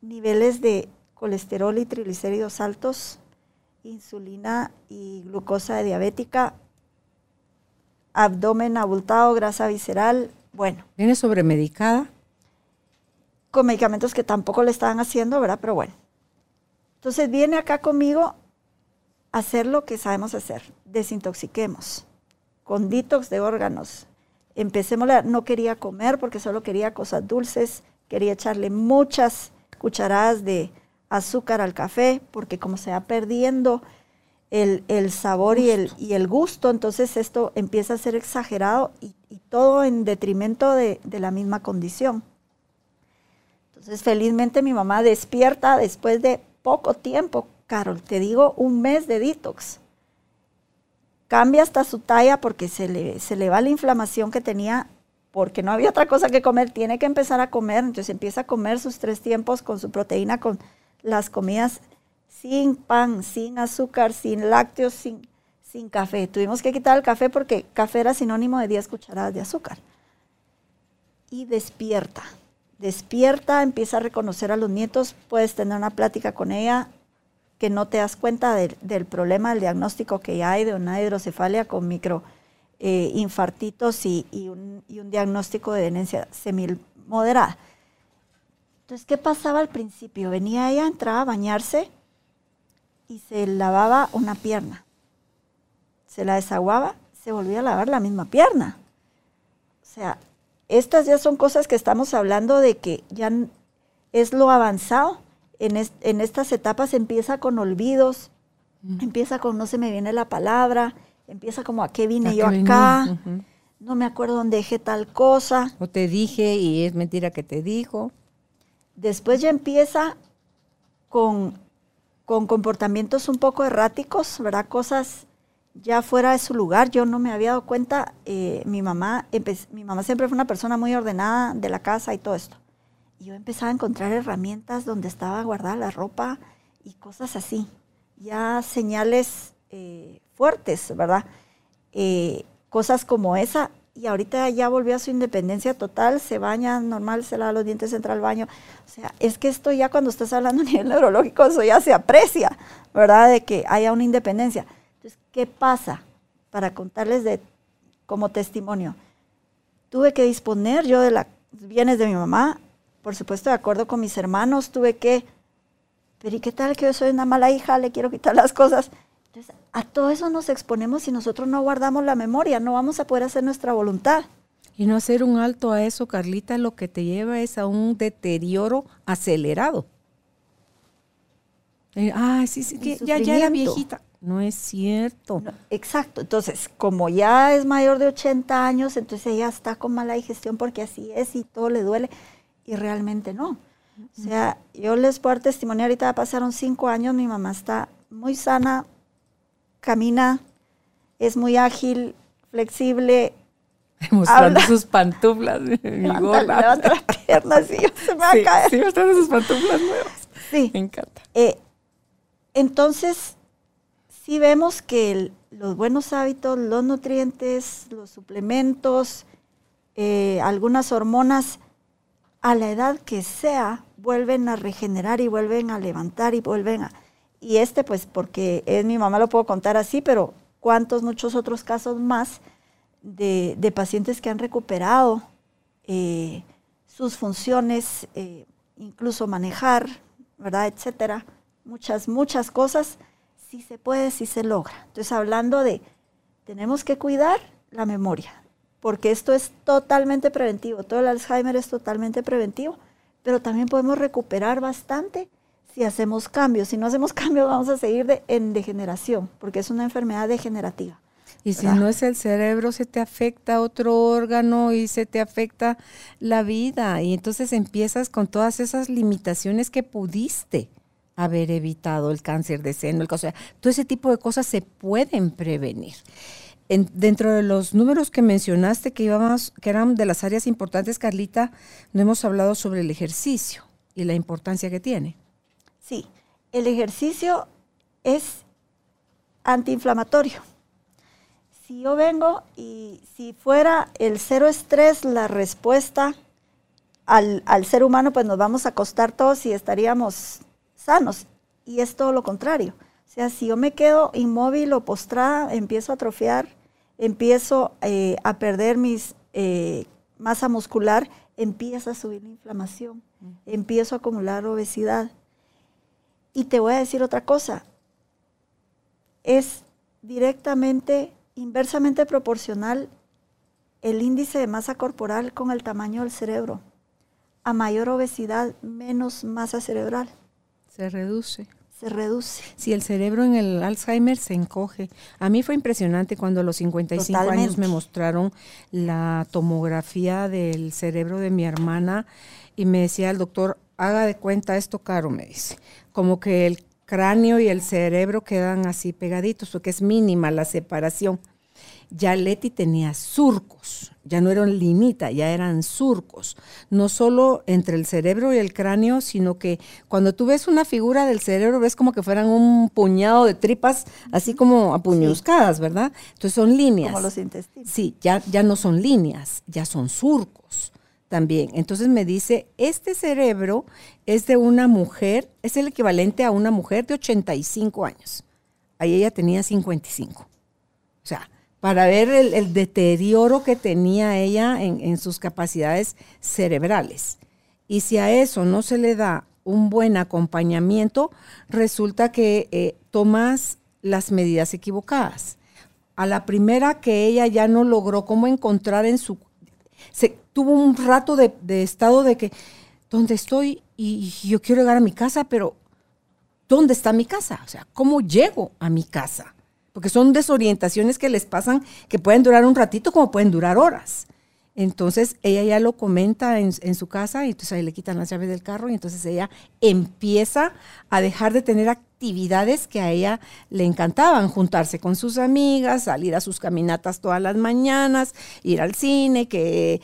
niveles de colesterol y triglicéridos altos, insulina y glucosa diabética abdomen abultado, grasa visceral, bueno. ¿Viene sobremedicada? Con medicamentos que tampoco le estaban haciendo, ¿verdad? Pero bueno. Entonces viene acá conmigo a hacer lo que sabemos hacer. Desintoxiquemos. Con detox de órganos. Empecemos, no quería comer porque solo quería cosas dulces. Quería echarle muchas cucharadas de azúcar al café porque como se va perdiendo el, sabor y el, y el, gusto, entonces esto empieza a ser exagerado y, todo en detrimento de, la misma condición. Entonces felizmente mi mamá despierta después de poco tiempo, Carol, te digo un mes de detox. Cambia hasta su talla porque se le, se le va la inflamación que tenía porque no había otra cosa que comer, tiene que empezar a comer, entonces empieza a comer sus tres tiempos con su proteína, con las comidas sin pan, sin azúcar, sin lácteos, sin, sin café. Tuvimos que quitar el café porque café era sinónimo de 10 cucharadas de azúcar. Y despierta, despierta, empieza a reconocer a los nietos, puedes tener una plática con ella que no te das cuenta del problema, del diagnóstico que hay de una hidrocefalia con micro infartitos y, un, y, un, diagnóstico de demencia semil moderada. Entonces, ¿qué pasaba al principio? Venía ella, entraba a bañarse y se lavaba una pierna. Se la desaguaba, se volvía a lavar la misma pierna. O sea, estas ya son cosas que estamos hablando de que ya es lo avanzado. En, en estas etapas empieza con olvidos, empieza con no se me viene la palabra, empieza como a qué vine yo acá, no me acuerdo dónde dejé tal cosa. O te dije y es mentira que te dijo. Después ya empieza con con comportamientos un poco erráticos, ¿verdad? Cosas ya fuera de su lugar. Yo no me había dado cuenta, eh, mi, mamá, mi mamá siempre fue una persona muy ordenada de la casa y todo esto. Yo empezaba a encontrar herramientas donde estaba guardada la ropa y cosas así. Ya señales eh, fuertes, ¿verdad? Eh, cosas como esa y ahorita ya volvió a su independencia total, se baña normal, se lava los dientes, entra al baño. O sea, es que esto ya cuando estás hablando a <laughs> nivel neurológico, eso ya se aprecia, ¿verdad? De que haya una independencia. Entonces, ¿qué pasa? Para contarles de como testimonio. Tuve que disponer yo de los bienes de mi mamá, por supuesto, de acuerdo con mis hermanos, tuve que, pero ¿y qué tal que yo soy una mala hija? Le quiero quitar las cosas. Entonces, a todo eso nos exponemos si nosotros no guardamos la memoria, no vamos a poder hacer nuestra voluntad. Y no hacer un alto a eso, Carlita, lo que te lleva es a un deterioro acelerado. ah, sí, sí, que ya, ya era viejita. No es cierto. exacto. Entonces, como ya es mayor de 80 años, entonces ella está con mala digestión porque así es y todo le duele. Y realmente no. O sea, yo les puedo dar testimonio, ahorita pasaron cinco años, mi mamá está muy sana, camina, es muy ágil, flexible. <laughs> Mostrando sus pantuflas, mi <laughs> levanta, las piernas y se me va a caer. Sí, mostrando sus pantuflas nuevas. Sí. Me encanta. Eh, entonces, sí vemos que los buenos hábitos, los nutrientes, los suplementos, eh, algunas hormonas, a la edad que sea, vuelven a regenerar y vuelven a levantar y vuelven a... Y este, pues, porque es mi mamá, lo puedo contar así, pero cuántos, muchos otros casos más de, pacientes que han recuperado eh, sus funciones, eh, incluso manejar, ¿verdad? Etcétera. Muchas, muchas cosas. Si se puede, si se logra. Entonces, hablando de, tenemos que cuidar la memoria, porque esto es totalmente preventivo. Todo el Alzheimer es totalmente preventivo, pero también podemos recuperar bastante si hacemos cambios. Si no hacemos <laughs> cambios, vamos a seguir en degeneración, porque es una enfermedad degenerativa. Y si no es el cerebro, se te afecta otro órgano y se te afecta la vida. Y entonces empiezas con todas esas limitaciones que pudiste haber evitado, el cáncer de seno, el, o sea, todo ese tipo de cosas se pueden prevenir dentro de los números que mencionaste que íbamos, que eran de las áreas importantes, Carlita, no hemos hablado sobre el ejercicio y la importancia que tiene. Sí, el ejercicio es antiinflamatorio. Si yo vengo y si fuera el cero estrés la respuesta al, al ser humano, pues nos vamos a acostar todos y estaríamos sanos. Y es todo lo contrario. O sea, si yo me quedo inmóvil o postrada, empiezo a atrofiar empiezo eh, a perder mis eh, masa muscular, empieza a subir la inflamación, empiezo a acumular obesidad. Y te voy a decir otra cosa, es directamente, inversamente proporcional el índice de masa corporal con el tamaño del cerebro. A mayor obesidad, menos masa cerebral. Se reduce se reduce. Si el cerebro en el Alzheimer se encoge. A mí fue impresionante cuando a los 55 años me mostraron la tomografía del cerebro de mi hermana y me decía el doctor, haga de cuenta esto caro, me dice. Como que el cráneo y el cerebro quedan así pegaditos, porque es mínima la separación ya Leti tenía surcos, ya no eran limita, ya eran surcos, no solo entre el cerebro y el cráneo, sino que cuando tú ves una figura del cerebro ves como que fueran un puñado de tripas, así como apuñuscadas, ¿verdad? Entonces son líneas. Como los intestinos. Sí, ya, ya no son líneas, ya son surcos también. Entonces me dice, este cerebro es de una mujer, es el equivalente a una mujer de 85 años. Ahí ella tenía 55. O sea, para ver el, deterioro que tenía ella en, sus capacidades cerebrales. Y si a eso no se le da un buen acompañamiento, resulta que eh, tomas las medidas equivocadas. A la primera que ella ya no logró cómo encontrar en su... Se, tuvo un rato de, de estado de que, ¿dónde estoy? Y yo quiero llegar a mi casa, pero ¿dónde está mi casa? O sea, ¿cómo llego a mi casa? Porque son desorientaciones que les pasan que pueden durar un ratito como pueden durar horas. Entonces ella ya lo comenta en, su casa y entonces ahí le quitan las llaves del carro y entonces ella empieza a dejar de tener actividades que a ella le encantaban, juntarse con sus amigas, salir a sus caminatas todas las mañanas, ir al cine, que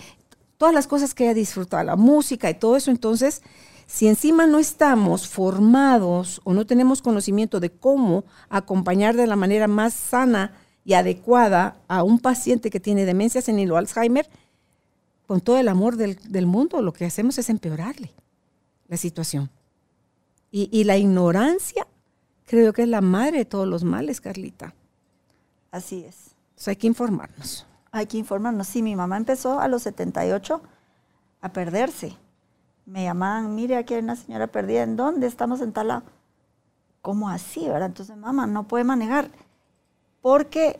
todas las cosas que ella disfrutaba, la música y todo eso. Entonces si encima no estamos formados o no tenemos conocimiento de cómo acompañar de la manera más sana y adecuada a un paciente que tiene demencia senil o Alzheimer, con todo el amor del, mundo, lo que hacemos es empeorarle la situación. Y, la ignorancia creo que es la madre de todos los males, Carlita. Así es. Entonces hay que informarnos. Hay que informarnos. Sí, mi mamá empezó a los 78 a perderse me llamaban, mire, aquí hay una señora perdida, ¿en dónde? Estamos en tal ¿cómo así, verdad? Entonces, mamá, no puede manejar. Porque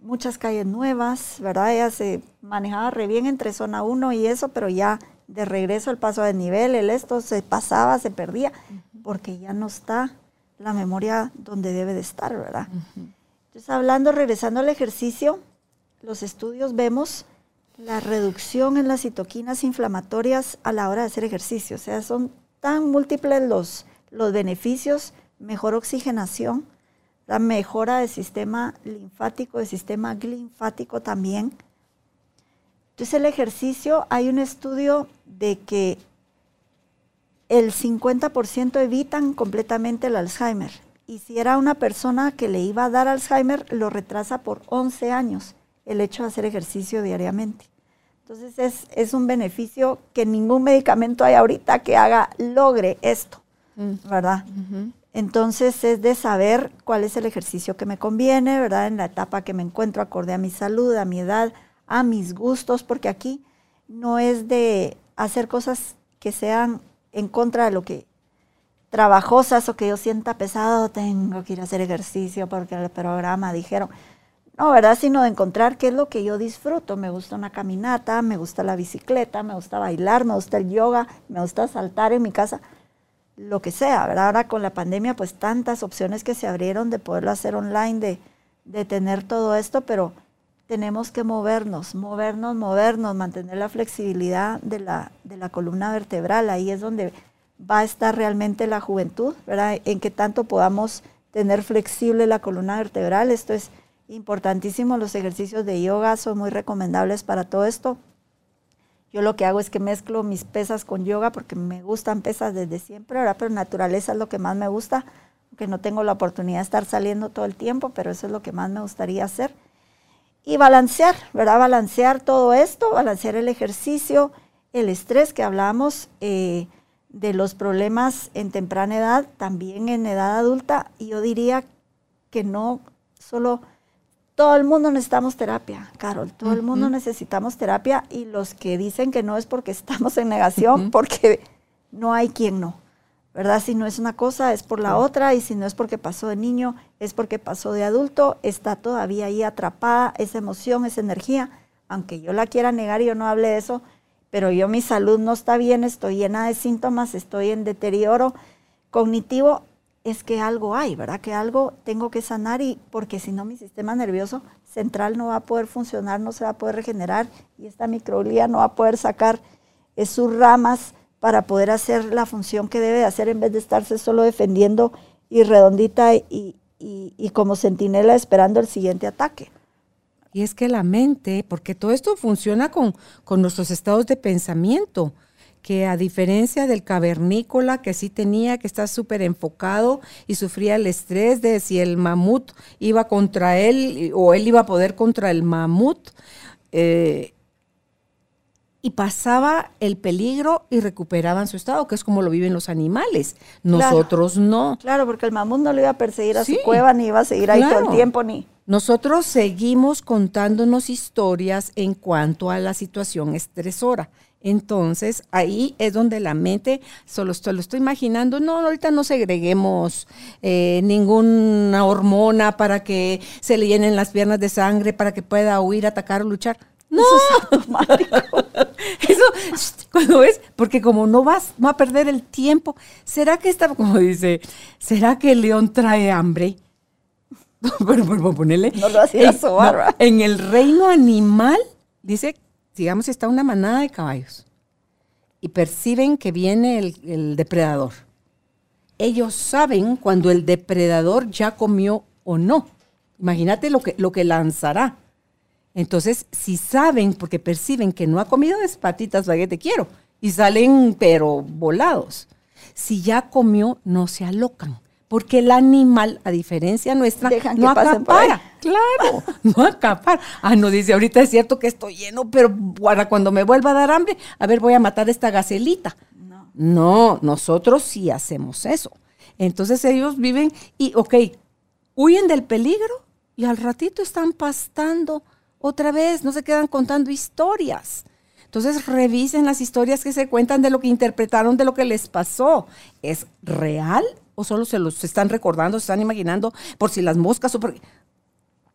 muchas calles nuevas, ¿verdad? Ella se manejaba re bien entre zona 1 y eso, pero ya de regreso el paso de nivel, el esto se pasaba, se perdía, porque ya no está la memoria donde debe de estar, ¿verdad? Entonces, hablando, regresando al ejercicio, los estudios vemos la reducción en las citoquinas inflamatorias a la hora de hacer ejercicio. O sea, son tan múltiples los, los beneficios, mejor oxigenación, la mejora del sistema linfático, del sistema linfático también. Entonces el ejercicio, hay un estudio de que el 50% evitan completamente el Alzheimer. Y si era una persona que le iba a dar Alzheimer, lo retrasa por 11 años el hecho de hacer ejercicio diariamente. Entonces es, es un beneficio que ningún medicamento hay ahorita que haga, logre esto, mm. ¿verdad? Entonces es de saber cuál es el ejercicio que me conviene, ¿verdad? En la etapa que me encuentro acorde a mi salud, a mi edad, a mis gustos, porque aquí no es de hacer cosas que sean en contra de lo que trabajosas o que yo sienta pesado, tengo que ir a hacer ejercicio porque el programa dijeron. No, ¿verdad? Sino de encontrar qué es lo que yo disfruto. Me gusta una caminata, me gusta la bicicleta, me gusta bailar, me gusta el yoga, me gusta saltar en mi casa lo que sea, ¿verdad? Ahora con la pandemia, pues tantas opciones que se abrieron de poderlo hacer online, de, de tener todo esto, pero tenemos que movernos, movernos, movernos, mantener la flexibilidad de la, de la columna vertebral. Ahí es donde va a estar realmente la juventud, ¿verdad? En que tanto podamos tener flexible la columna vertebral. Esto es importantísimo. Los ejercicios de yoga son muy recomendables para todo esto. Yo lo que hago es que mezclo mis pesas con yoga porque me gustan pesas desde siempre, ahora pero naturaleza es lo que más me gusta, aunque no tengo la oportunidad de estar saliendo todo el tiempo, pero eso es lo que más me gustaría hacer. Y balancear, ¿verdad? Balancear todo esto, balancear el ejercicio, el estrés que hablamos eh, de los problemas en temprana edad, también en edad adulta, y yo diría que no solo todo el mundo necesitamos terapia, Carol, todo el mundo necesitamos terapia y los que dicen que no es porque <laughs> estamos en negación, porque no hay quien no, ¿verdad? Si no es una cosa, es por la otra y si no es porque pasó de niño, es porque pasó de adulto, está todavía ahí atrapada esa emoción, esa energía, aunque yo la quiera negar y yo no hable de eso, pero yo mi salud no está bien, estoy llena de síntomas, estoy en deterioro cognitivo, es que algo hay, ¿verdad? Que algo tengo que sanar y porque si no mi sistema nervioso central no va a poder funcionar, no se va a poder regenerar y esta microglía no va a poder sacar sus ramas para poder hacer la función que debe de hacer en vez de estarse solo defendiendo y redondita y, y como centinela esperando el siguiente ataque. Y es que la mente, porque todo esto funciona con, con nuestros estados de pensamiento que a diferencia del cavernícola que sí tenía que estar súper enfocado y sufría el estrés de si el mamut iba contra él o él iba a poder contra el mamut, eh, y pasaba el peligro y recuperaban su estado, que es como lo viven los animales. Nosotros no. Claro, porque el mamut no le iba a perseguir a su cueva, ni iba a seguir ahí todo el tiempo, ni... Nosotros seguimos contándonos historias en cuanto a la situación estresora. Entonces, ahí es donde la mente, solo, lo estoy imaginando, no, ahorita no segreguemos eh, ninguna hormona para que se le llenen las piernas de sangre, para que pueda huir, atacar o luchar. No, eso es automático. <laughs> eso, cuando ves, porque como no vas, va a perder el tiempo, ¿será que está, como dice, ¿será que el león trae hambre? <laughs> bueno, bueno, ponerle. No lo hacía en, en el reino animal, dice digamos, está una manada de caballos y perciben que viene el, depredador, ellos saben cuando el depredador ya comió o no. Imagínate lo que, lo que lanzará. Entonces, si saben, porque perciben que no ha comido es patitas, te quiero, y salen pero volados. Si ya comió, no se alocan porque el animal, a diferencia nuestra, no acapara. Claro, <laughs> no acapara. Ah, no dice, ahorita es cierto que estoy lleno, pero para cuando me vuelva a dar hambre, a ver, voy a matar esta gacelita. No. no, nosotros sí hacemos eso. Entonces ellos viven y, ok, huyen del peligro y al ratito están pastando otra vez, no se quedan contando historias. Entonces revisen las historias que se cuentan de lo que interpretaron, de lo que les pasó. ¿Es real o solo se los están recordando, se están imaginando por si las moscas o por...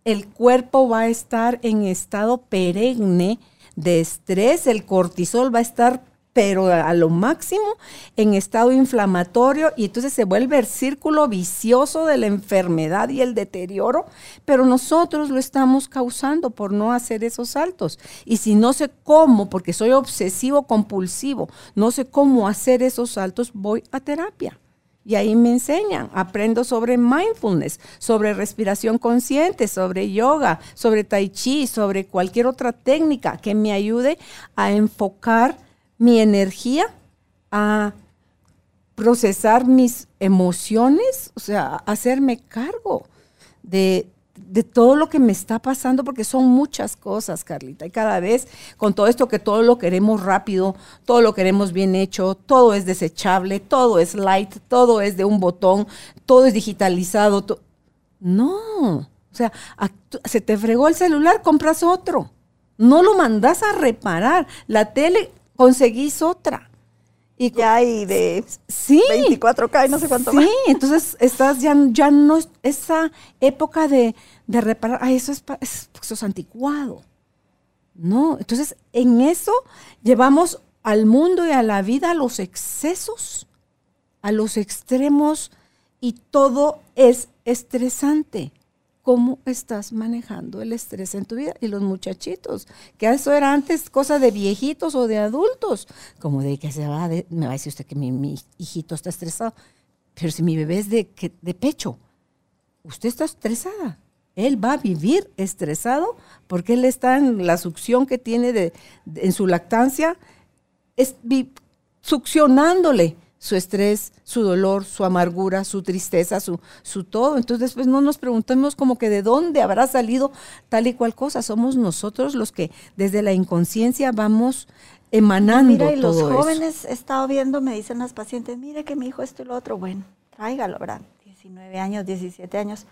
El cuerpo va a estar en estado perenne de estrés, el cortisol va a estar pero a lo máximo en estado inflamatorio y entonces se vuelve el círculo vicioso de la enfermedad y el deterioro, pero nosotros lo estamos causando por no hacer esos saltos. Y si no sé cómo, porque soy obsesivo compulsivo, no sé cómo hacer esos saltos, voy a terapia. Y ahí me enseñan, aprendo sobre mindfulness, sobre respiración consciente, sobre yoga, sobre tai chi, sobre cualquier otra técnica que me ayude a enfocar mi energía a procesar mis emociones, o sea, hacerme cargo de, todo lo que me está pasando, porque son muchas cosas, Carlita. Y cada vez con todo esto que todo lo queremos rápido, todo lo queremos bien hecho, todo es desechable, todo es light, todo es de un botón, todo es digitalizado. no, o sea, se te fregó el celular, compras otro. No lo mandas a reparar. La tele conseguís otra. Y ya hay de sí, 24K y no sé cuánto sí, entonces estás ya, ya no, esa época de, reparar, ah, eso es, eso es anticuado. No, entonces en eso llevamos al mundo y a la vida a los excesos, a los extremos y todo es estresante cómo estás manejando el estrés en tu vida. Y los muchachitos, que eso era antes cosa de viejitos o de adultos, como de que se va, me va a decir usted que mi, hijito está estresado, pero si mi bebé es de, de pecho, usted está estresada. Él va a vivir estresado porque él está en la succión que tiene de, en su lactancia, es, succionándole su estrés, su dolor, su amargura, su tristeza, su, su todo. Entonces después no nos preguntemos como que de dónde habrá salido tal y cual cosa. Somos nosotros los que desde la inconsciencia vamos emanando. Mira, y los jóvenes he estado viendo, me dicen las pacientes, mire que mi hijo esto y lo otro, bueno, tráigalo, ¿verdad? 19 años, 17 años.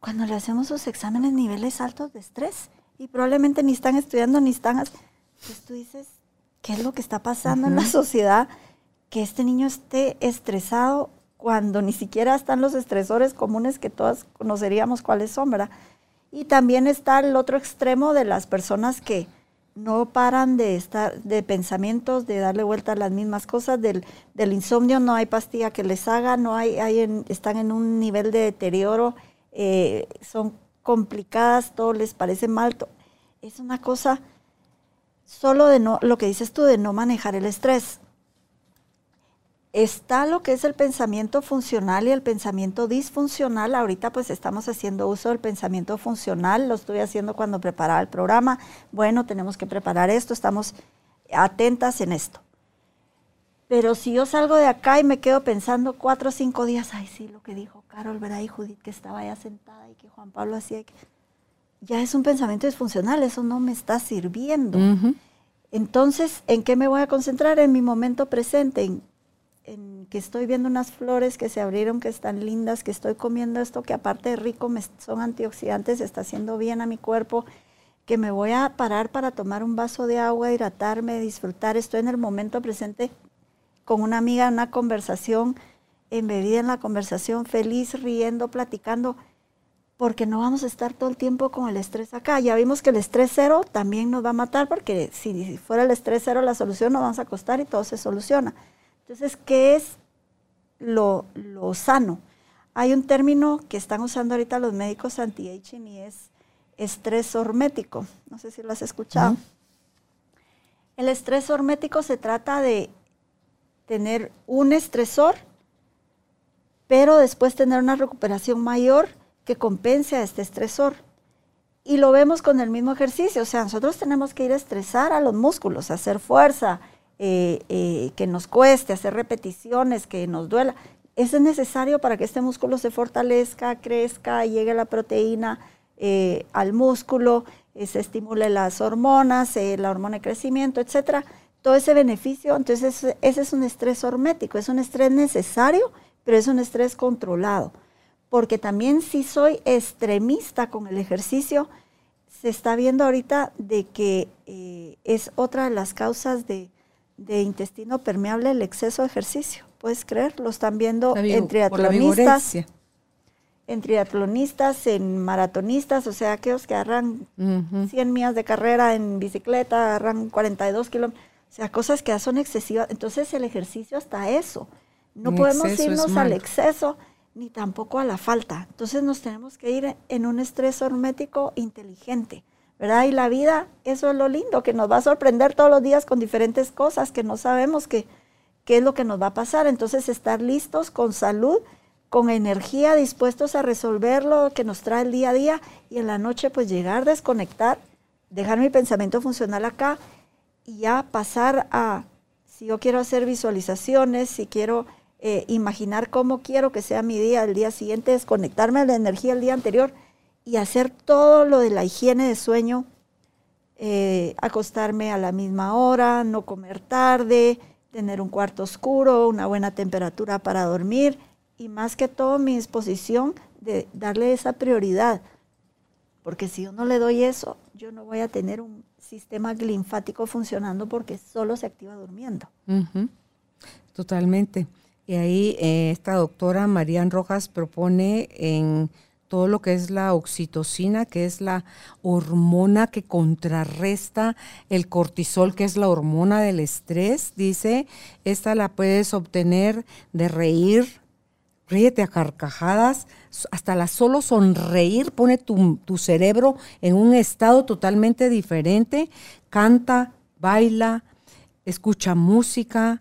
Cuando le hacemos sus exámenes niveles altos de estrés y probablemente ni están estudiando ni están... Pues tú dices, ¿qué es lo que está pasando en la sociedad? que este niño esté estresado cuando ni siquiera están los estresores comunes que todas conoceríamos cuáles son, ¿verdad? Y también está el otro extremo de las personas que no paran de estar, de pensamientos, de darle vuelta a las mismas cosas, del, insomnio, no hay pastilla que les haga, no hay, hay están en un nivel de deterioro, eh, son complicadas, todo les parece mal. Es una cosa solo de no, lo que dices tú, de no manejar el estrés está lo que es el pensamiento funcional y el pensamiento disfuncional. Ahorita pues estamos haciendo uso del pensamiento funcional, lo estoy haciendo cuando preparaba el programa. Bueno, tenemos que preparar esto, estamos atentas en esto. Pero si yo salgo de acá y me quedo pensando cuatro o cinco días, ay sí, lo que dijo Carol, ¿verdad? Y Judith que estaba ya sentada y que Juan Pablo hacía, ya es un pensamiento disfuncional, eso no me está sirviendo. Entonces, ¿en qué me voy a concentrar? En mi momento presente, en en que estoy viendo unas flores que se abrieron, que están lindas, que estoy comiendo esto que aparte de rico me, son antioxidantes, está haciendo bien a mi cuerpo, que me voy a parar para tomar un vaso de agua, hidratarme, disfrutar. Estoy en el momento presente con una amiga una conversación, embebida en la conversación, feliz, riendo, platicando, porque no vamos a estar todo el tiempo con el estrés acá. Ya vimos que el estrés cero también nos va a matar, porque si fuera el estrés cero la solución, nos vamos a acostar y todo se soluciona. Entonces, ¿qué es lo, sano? Hay un término que están usando ahorita los médicos anti-aging y es estrés hormético. No sé si lo has escuchado. El estrés hormético se trata de tener un estresor, pero después tener una recuperación mayor que compense a este estresor. Y lo vemos con el mismo ejercicio. O sea, nosotros tenemos que ir a estresar a los músculos, hacer fuerza, eh, eh, que nos cueste, hacer repeticiones, que nos duela. Eso es necesario para que este músculo se fortalezca, crezca, llegue la proteína eh, al músculo, se estimule las hormonas, la hormona de crecimiento, etcétera. Todo ese beneficio, entonces ese es un estrés hormético, es un estrés necesario, pero es un estrés controlado. Porque también si soy extremista con el ejercicio, se está viendo ahorita de que es otra de las causas de, de intestino permeable el exceso de ejercicio. puedes creer, lo están viendo en triatlonistas, en triatlonistas, en maratonistas, o sea, aquellos que agarran 100 millas de carrera en bicicleta, agarran 42 kilómetros, o sea, cosas que ya son excesivas. Entonces el ejercicio hasta eso. No podemos irnos al exceso ni tampoco a la falta. Entonces nos tenemos que ir en un estrés hormético inteligente, ¿verdad? Y la vida, eso es lo lindo, que nos va a sorprender todos los días con diferentes cosas que no sabemos qué es lo que nos va a pasar. Entonces estar listos con salud con energía, dispuestos a resolver lo que nos trae el día a día y en la noche pues llegar, desconectar, dejar mi pensamiento funcional acá y ya pasar a, si yo quiero hacer visualizaciones, si quiero eh, imaginar cómo quiero que sea mi día el día siguiente, desconectarme de la energía del día anterior y hacer todo lo de la higiene de sueño, eh, acostarme a la misma hora, no comer tarde, tener un cuarto oscuro, una buena temperatura para dormir y más que todo mi disposición de darle esa prioridad. Porque si yo no le doy eso, yo no voy a tener un sistema linfático funcionando porque solo se activa durmiendo. Totalmente. Y ahí eh, esta doctora Marían Rojas propone en todo lo que es la oxitocina, que es la hormona que contrarresta el cortisol, que es la hormona del estrés. Dice, esta la puedes obtener de reír, ríete a carcajadas, hasta la solo sonreír pone tu, cerebro en un estado totalmente diferente, canta, baila, escucha música,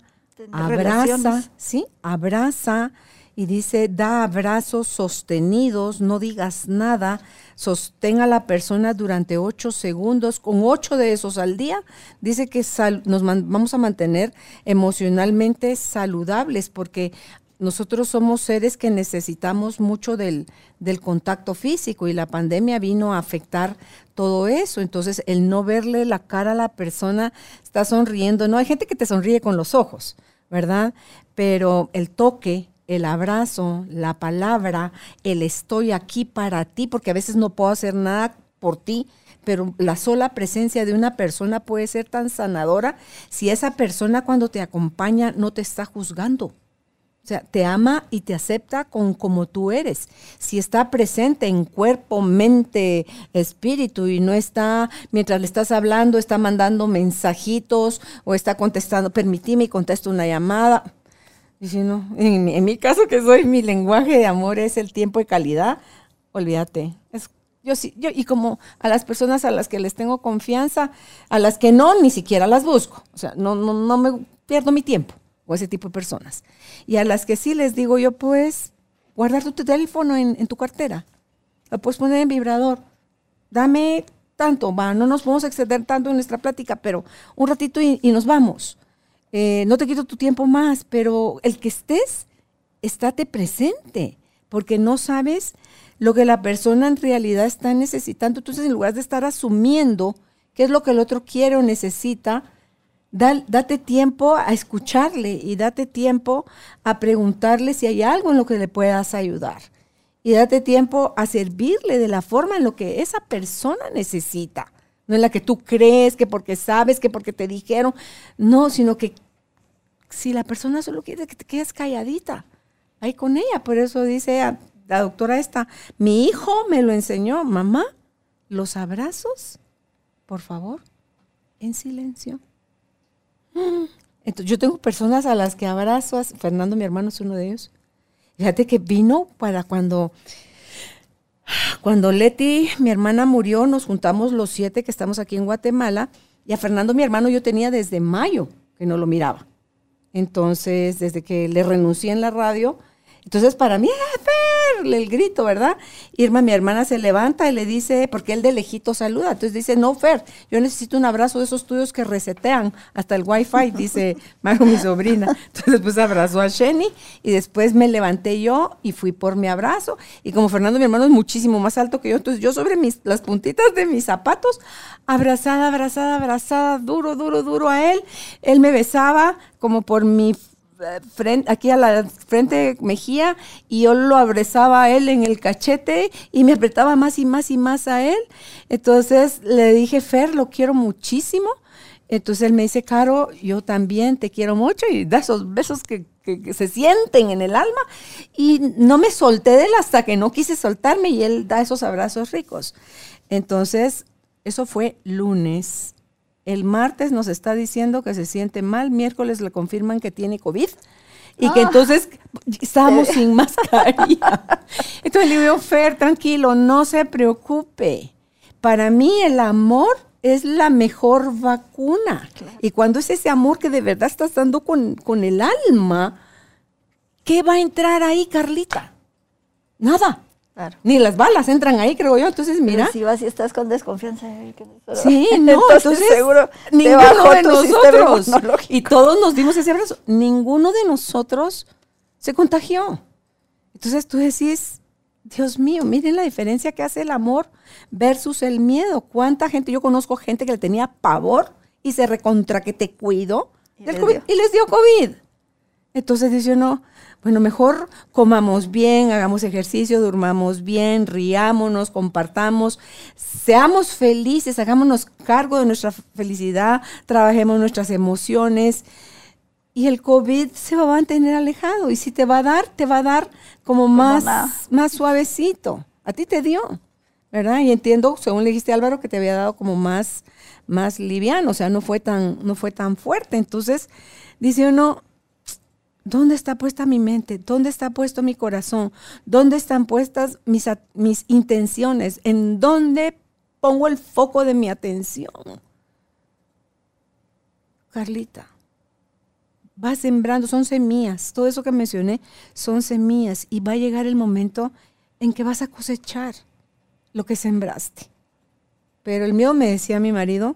abraza, ¿sí? Abraza y dice, da abrazos sostenidos, no digas nada, sostén a la persona durante ocho segundos, con ocho de esos al día, dice que nos vamos a mantener emocionalmente saludables, porque nosotros somos seres que necesitamos mucho del, contacto físico y la pandemia vino a afectar todo eso. Entonces, el no verle la cara a la persona, está sonriendo. No, hay gente que te sonríe con los ojos, ¿verdad? Pero el toque, el abrazo, la palabra, el estoy aquí para ti, porque a veces no puedo hacer nada por ti, pero la sola presencia de una persona puede ser tan sanadora si esa persona cuando te acompaña no te está juzgando o sea, te ama y te acepta con como tú eres. Si está presente en cuerpo, mente, espíritu y no está, mientras le estás hablando, está mandando mensajitos o está contestando, permitime y contesto una llamada. Y si no, en, mi caso que soy, mi lenguaje de amor es el tiempo de calidad, olvídate. Es, yo sí, yo, y como a las personas a las que les tengo confianza, a las que no, ni siquiera las busco. O sea, no, no, no me pierdo mi tiempo o ese tipo de personas. Y a las que sí les digo yo, pues, guardar tu teléfono en, tu cartera. Lo puedes poner en vibrador. Dame tanto, va, no nos podemos exceder tanto en nuestra plática, pero un ratito y, nos vamos. Eh, no te quito tu tiempo más, pero el que estés, estate presente, porque no sabes lo que la persona en realidad está necesitando. Entonces, en lugar de estar asumiendo qué es lo que el otro quiere o necesita, date tiempo a escucharle y date tiempo a preguntarle si hay algo en lo que le puedas ayudar. Y date tiempo a servirle de la forma en lo que esa persona necesita. No en la que tú crees, que porque sabes, que porque te dijeron. No, sino que si la persona solo quiere que te quedes calladita, ahí con ella. Por eso dice la doctora esta, mi hijo me lo enseñó, mamá, los abrazos, por favor, en silencio. Entonces, yo tengo personas a las que abrazo, Fernando, mi hermano, es uno de ellos. Fíjate que vino para cuando, cuando Leti, mi hermana, murió, nos juntamos los siete que estamos aquí en Guatemala, y a Fernando, mi hermano, yo tenía desde mayo que no lo miraba. Entonces, desde que le renuncié en la radio, entonces para mí, ¡ah, Fer! El grito, ¿verdad? Irma, mi hermana, se levanta y le dice, porque él de lejito saluda. Entonces dice, no, Fer, yo necesito un abrazo de esos tuyos que resetean hasta el wifi, <laughs> dice Maru, mi sobrina. Entonces pues abrazó a Sheni y después me levanté yo y fui por mi abrazo. Y como Fernando, mi hermano, es muchísimo más alto que yo, entonces yo sobre mis, las puntitas de mis zapatos, abrazada, abrazada, abrazada, duro, duro, duro a él. Él me besaba como por mi aquí a la frente mejía y yo lo abrazaba a él en el cachete y me apretaba más y más y más a él. Entonces le dije, Fer, lo quiero muchísimo. Entonces él me dice, Caro, yo también te quiero mucho y da esos besos que, que, se sienten en el alma. Y no me solté de él hasta que no quise soltarme y él da esos abrazos ricos. Entonces, eso fue lunes. El martes nos está diciendo que se siente mal, miércoles le confirman que tiene COVID y que ah. entonces estábamos sin mascarilla. <laughs> Entonces le digo, Fer, tranquilo, no se preocupe. Para mí el amor es la mejor vacuna. Y cuando es ese amor que de verdad estás dando con, con el alma, ¿qué va a entrar ahí, Carlita? Nada. Ni las balas entran ahí, creo yo. Entonces, mira. si vas y estás con desconfianza. Sí, no, <laughs> entonces, seguro ninguno de nosotros. Y todos nos dimos ese abrazo. Ninguno de nosotros se contagió. Entonces tú decís, Dios mío, miren la diferencia que hace el amor versus el miedo. ¿Cuánta gente? Yo conozco gente que le tenía pavor y se recontra que te cuido y, les, dio. y les dio COVID. Entonces dice uno, bueno, mejor comamos bien, hagamos ejercicio, durmamos bien, riámonos, compartamos, seamos felices, hagámonos cargo de nuestra felicidad, trabajemos nuestras emociones y el COVID se va a mantener alejado. Y si te va a dar, te va a dar como más, más suavecito. A ti te dio, ¿verdad? Y entiendo, según le dijiste Álvaro, que te había dado como más, más liviano, o sea, no fue tan, no fue tan fuerte. Entonces, dice uno, ¿Dónde está puesta mi mente? ¿Dónde está puesto mi corazón? ¿Dónde están puestas mis, mis intenciones? ¿En dónde pongo el foco de mi atención? Carlita, va sembrando, son semillas. Todo eso que mencioné son semillas y va a llegar el momento en que vas a cosechar lo que sembraste. Pero el mío me decía mi marido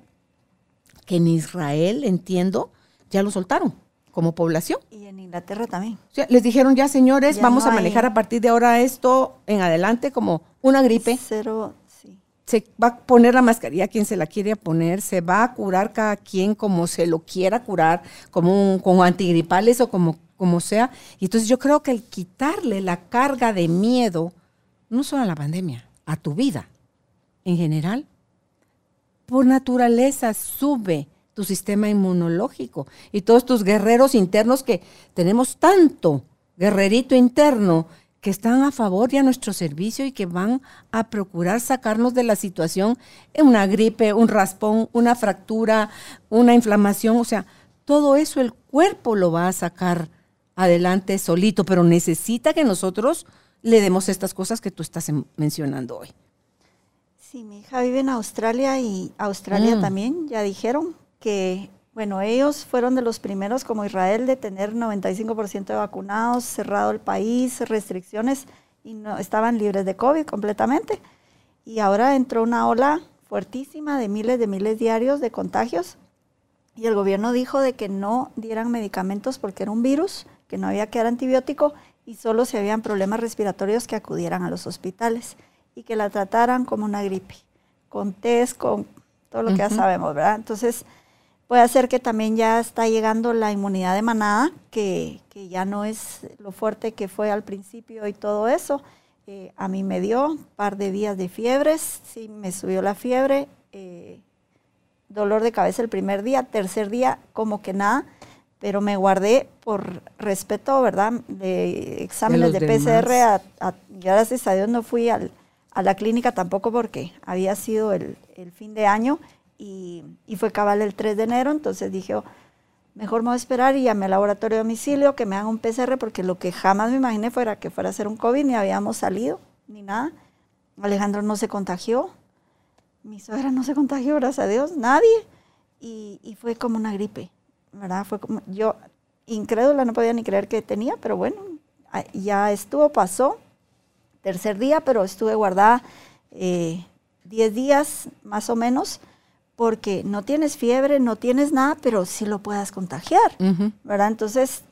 que en Israel, entiendo, ya lo soltaron como población. Y en Inglaterra también. les dijeron ya, señores, vamos a manejar a partir de ahora esto en adelante como una gripe. Cero, sí. Se va a poner la mascarilla quien se la quiere poner, se va a curar cada quien como se lo quiera curar, como, un, como antigripales o como, como sea. Y entonces yo creo que el quitarle la carga de miedo, no solo a la pandemia, a tu vida en general, por naturaleza sube tu sistema inmunológico y todos tus guerreros internos que tenemos tanto guerrerito interno que están a favor y a nuestro servicio y que van a procurar sacarnos de la situación en una gripe, un raspón, una fractura, una inflamación, o sea, todo eso el cuerpo lo va a sacar adelante solito, pero necesita que nosotros le demos estas cosas que tú estás mencionando hoy. Sí, mi hija vive en Australia y Australia mm. también, ya dijeron, que, bueno, ellos fueron de los primeros como Israel de tener 95% de vacunados, cerrado el país, restricciones y no estaban libres de COVID completamente. Y ahora entró una ola fuertísima de miles de miles diarios de contagios y el gobierno dijo de que no dieran medicamentos porque era un virus, que no había que dar antibiótico y solo si habían problemas respiratorios que acudieran a los hospitales y que la trataran como una gripe, con test, con todo lo que ya sabemos, ¿verdad? Entonces, Puede ser que también ya está llegando la inmunidad de manada, que, ya no es lo fuerte que fue al principio y todo eso. Eh, a mí me dio un par de días de fiebres, sí, me subió la fiebre, eh, dolor de cabeza el primer día, tercer día como que nada, pero me guardé por respeto, ¿verdad? De exámenes de, PCR, a, gracias a Dios no fui a la clínica tampoco porque había sido el, el fin de año y, fue cabal el 3 de enero, entonces dije, oh, mejor me esperar y llamé al laboratorio de domicilio que me hagan un PCR porque lo que jamás me imaginé fuera que fuera a ser un COVID, ni habíamos salido, ni nada. Alejandro no se contagió, mi suegra no se contagió, gracias a Dios, nadie. Y, fue como una gripe, ¿verdad? Fue como, yo incrédula, no podía ni creer que tenía, pero bueno, ya estuvo, pasó, tercer día, pero estuve guardada 10 eh, días más o menos porque no tienes fiebre, no tienes nada, pero sí lo puedas contagiar, ¿verdad? Entonces,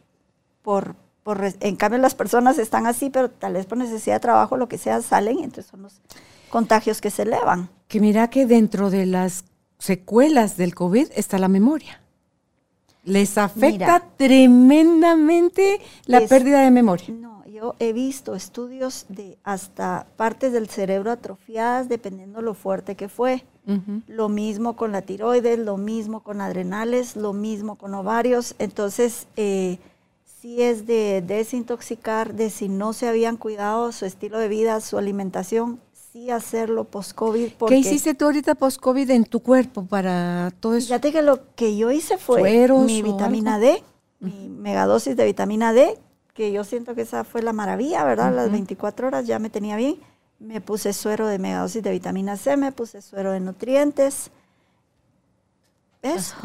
por, por, en cambio las personas están así, pero tal vez por necesidad de trabajo, lo que sea, salen y entonces son los contagios que se elevan. Que mira que dentro de las secuelas del COVID está la memoria. Les afecta tremendamente la pérdida de memoria. No, yo he visto estudios de hasta partes del cerebro atrofiadas dependiendo lo fuerte que fue. Lo mismo con la tiroides, lo mismo con adrenales, lo mismo con ovarios. Entonces, eh, sí es de desintoxicar, de si no se habían cuidado su estilo de vida, su alimentación, sí hacerlo post-COVID. ¿Qué hiciste tú ahorita post-COVID en tu cuerpo para todo eso? Fíjate que lo que yo hice fue mi vitamina D, mi megadosis de vitamina D, que yo siento que esa fue la maravilla, ¿verdad? Las 24 horas ya me tenía bien. Me puse suero de megadosis de vitamina C, me puse suero de nutrientes. Eso.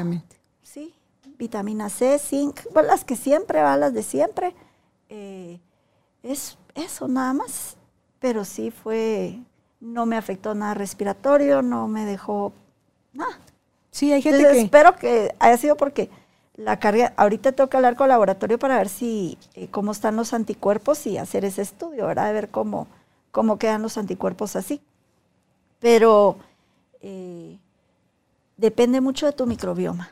Sí, vitamina C, zinc, pues las que siempre, van las de siempre. Eh, es eso nada más. Pero sí fue, no me afectó nada respiratorio, no me dejó nada. Sí, hay gente que... Espero que haya sido porque la carga, ahorita tengo que hablar con el laboratorio para ver si, eh, cómo están los anticuerpos y hacer ese estudio, ¿verdad? De ver cómo, cómo quedan los anticuerpos así. Pero eh, depende mucho de tu microbioma,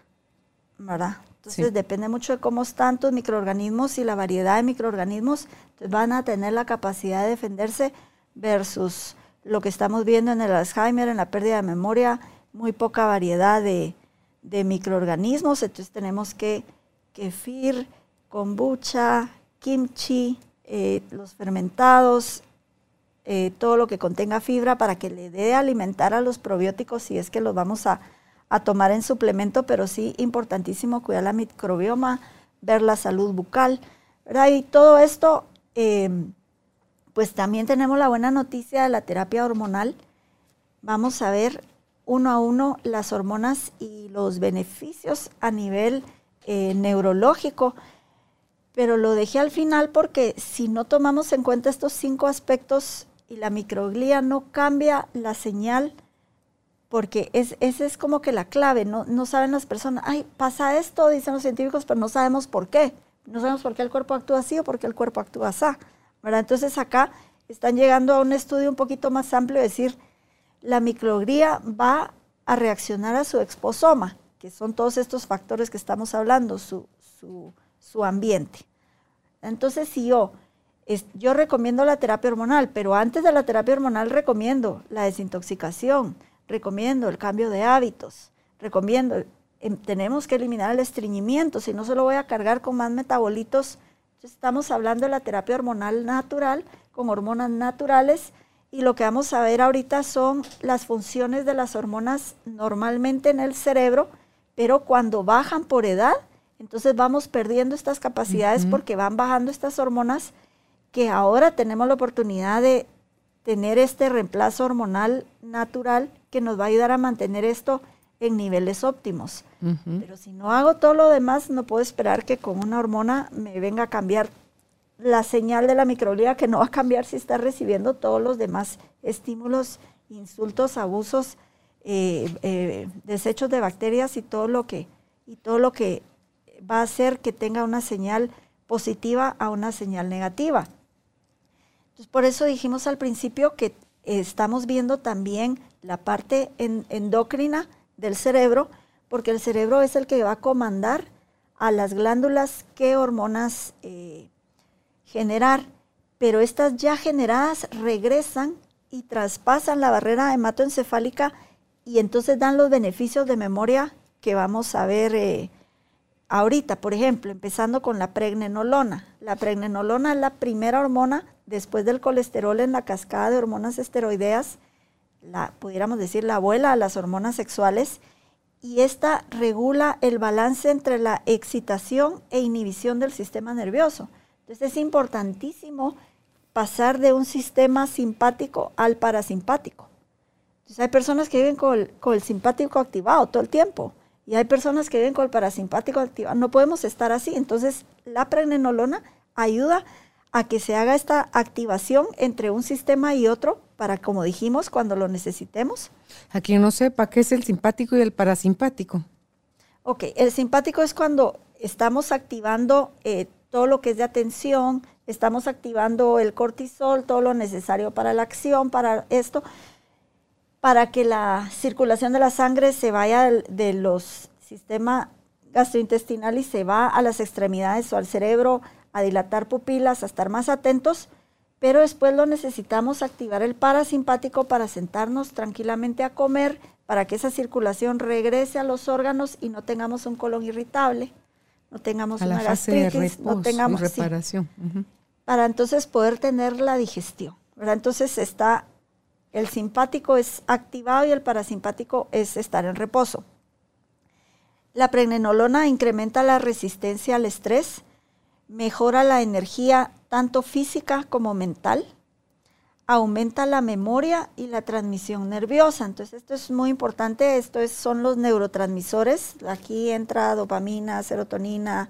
¿verdad? Entonces depende mucho de cómo están tus microorganismos y la variedad de microorganismos van a tener la capacidad de defenderse versus lo que estamos viendo en el Alzheimer, en la pérdida de memoria, muy poca variedad de, de microorganismos. Entonces tenemos que kefir, kombucha, kimchi, eh, los fermentados, eh, todo lo que contenga fibra para que le dé alimentar a los probióticos si es que los vamos a a tomar en suplemento, pero sí importantísimo cuidar la microbioma, ver la salud bucal, ¿verdad? Y todo esto, em, pues también tenemos la buena noticia de la terapia hormonal. Vamos a ver uno a uno las hormonas y los beneficios a nivel eh, neurológico, pero lo dejé al final porque si no tomamos en cuenta estos cinco aspectos y la microglía no cambia la señal porque es, esa es como que la clave, no, no saben las personas, ay, pasa esto, dicen los científicos, pero no sabemos por qué, no sabemos por qué el cuerpo actúa así o por qué el cuerpo actúa así. Entonces acá están llegando a un estudio un poquito más amplio, decir, la microgría va a reaccionar a su exposoma, que son todos estos factores que estamos hablando, su, su, su ambiente. Entonces, si yo, yo recomiendo la terapia hormonal, pero antes de la terapia hormonal recomiendo la desintoxicación, recomiendo el cambio de hábitos, recomiendo, em, tenemos que eliminar el estreñimiento, si no se lo voy a cargar con más metabolitos. estamos hablando de la terapia hormonal natural, con hormonas naturales, y lo que vamos a ver ahorita son las funciones de las hormonas normalmente en el cerebro, pero cuando bajan por edad, entonces vamos perdiendo estas capacidades porque van bajando estas hormonas que ahora tenemos la oportunidad de tener este reemplazo hormonal natural que nos va a ayudar a mantener esto en niveles óptimos. Pero si no hago todo lo demás, no puedo esperar que con una hormona me venga a cambiar la señal de la microglía, que no va a cambiar si está recibiendo todos los demás estímulos, insultos, abusos, eh, eh, desechos de bacterias y todo lo que y todo lo que va a hacer que tenga una señal positiva a una señal negativa. Entonces, por eso dijimos al principio que estamos viendo también la parte endocrina del cerebro, porque el cerebro es el que va a comandar a las glándulas qué hormonas eh, generar, pero estas ya generadas regresan y traspasan la barrera hematoencefálica y entonces dan los beneficios de memoria que vamos a ver eh, ahorita, por ejemplo, empezando con la pregnenolona. La pregnenolona es la primera hormona después del colesterol en la cascada de hormonas esteroideas, la, pudiéramos decir la abuela a las hormonas sexuales, y esta regula el balance entre la excitación e inhibición del sistema nervioso. Entonces es importantísimo pasar de un sistema simpático al parasimpático. Entonces hay personas que viven con el, simpático activado todo el tiempo y hay personas que viven con el parasimpático activado. No podemos estar así. Entonces la pregnenolona ayuda a que se haga esta activación entre un sistema y otro para, como dijimos, cuando lo necesitemos. A quien no sepa, ¿qué es el simpático y el parasimpático? Ok, el simpático es cuando estamos activando eh, todo lo que es de atención, estamos activando el cortisol, todo lo necesario para la acción, para esto, para que la circulación de la sangre se vaya de los sistemas gastrointestinal y se va a las extremidades o al cerebro, a dilatar pupilas, a estar más atentos, pero después lo necesitamos activar el parasimpático para sentarnos tranquilamente a comer, para que esa circulación regrese a los órganos y no tengamos un colon irritable. No tengamos a la una de gastritis, no y tengamos sí, reparación. Para entonces poder tener la digestión. ¿verdad? Entonces está el simpático es activado y el parasimpático es estar en reposo. La pregnenolona incrementa la resistencia al estrés, mejora la energía tanto física como mental, aumenta la memoria y la transmisión nerviosa. Entonces esto es muy importante, esto es- son los neurotransmisores. Aquí entra dopamina, serotonina,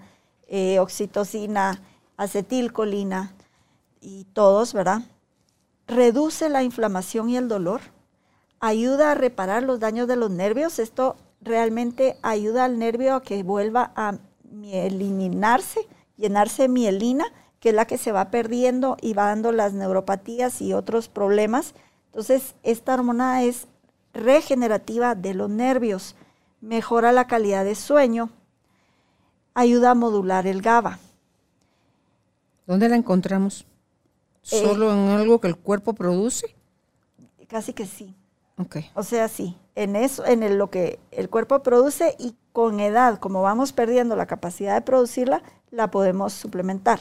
eh, oxitocina, acetilcolina y todos, ¿verdad? Reduce la inflamación y el dolor, ayuda a reparar los daños de los nervios. Esto realmente ayuda al nervio a que vuelva a mielinarse, llenarse de mielina, que es la que se va perdiendo y va dando las neuropatías y otros problemas. Entonces, esta hormona es regenerativa de los nervios, mejora la calidad de sueño, ayuda a modular el GABA. ¿Dónde la encontramos? Eh, ¿Solo en algo que el cuerpo produce? Casi que sí. Ok. O sea, sí, en eso, en el- lo que el cuerpo produce y con edad, como vamos perdiendo la capacidad de producirla, la podemos suplementar,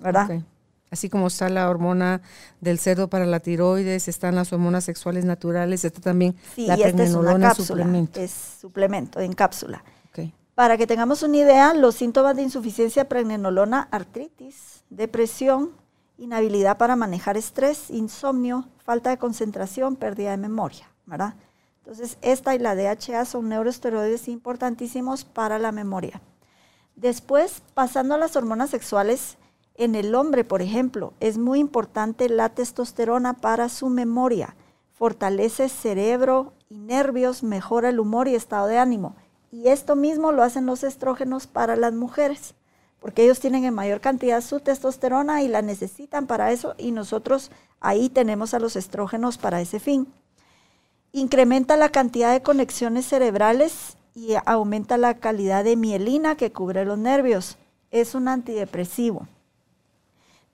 ¿verdad? ok. Así como está la hormona del cerdo para la tiroides, están las hormonas sexuales naturales, está también Sí, la y esta es una pregnenolona cápsula, suplemento. es suplemento en cápsula. Para que tengamos una idea, los síntomas de insuficiencia pregnenolona, artritis, depresión, inhabilidad para manejar estrés, insomnio, falta de concentración, pérdida de memoria, ¿verdad? Entonces, esta y la DHA son neuroesteroides importantísimos para la memoria. Después, pasando a las hormonas sexuales, en el hombre, por ejemplo, es muy importante la testosterona para su memoria. Fortalece cerebro y nervios, mejora el humor y estado de ánimo. Y esto mismo lo hacen los estrógenos para las mujeres, porque ellos tienen en mayor cantidad su testosterona y la necesitan para eso y nosotros ahí tenemos a los estrógenos para ese fin. Incrementa la cantidad de conexiones cerebrales y aumenta la calidad de mielina que cubre los nervios. Es un antidepresivo.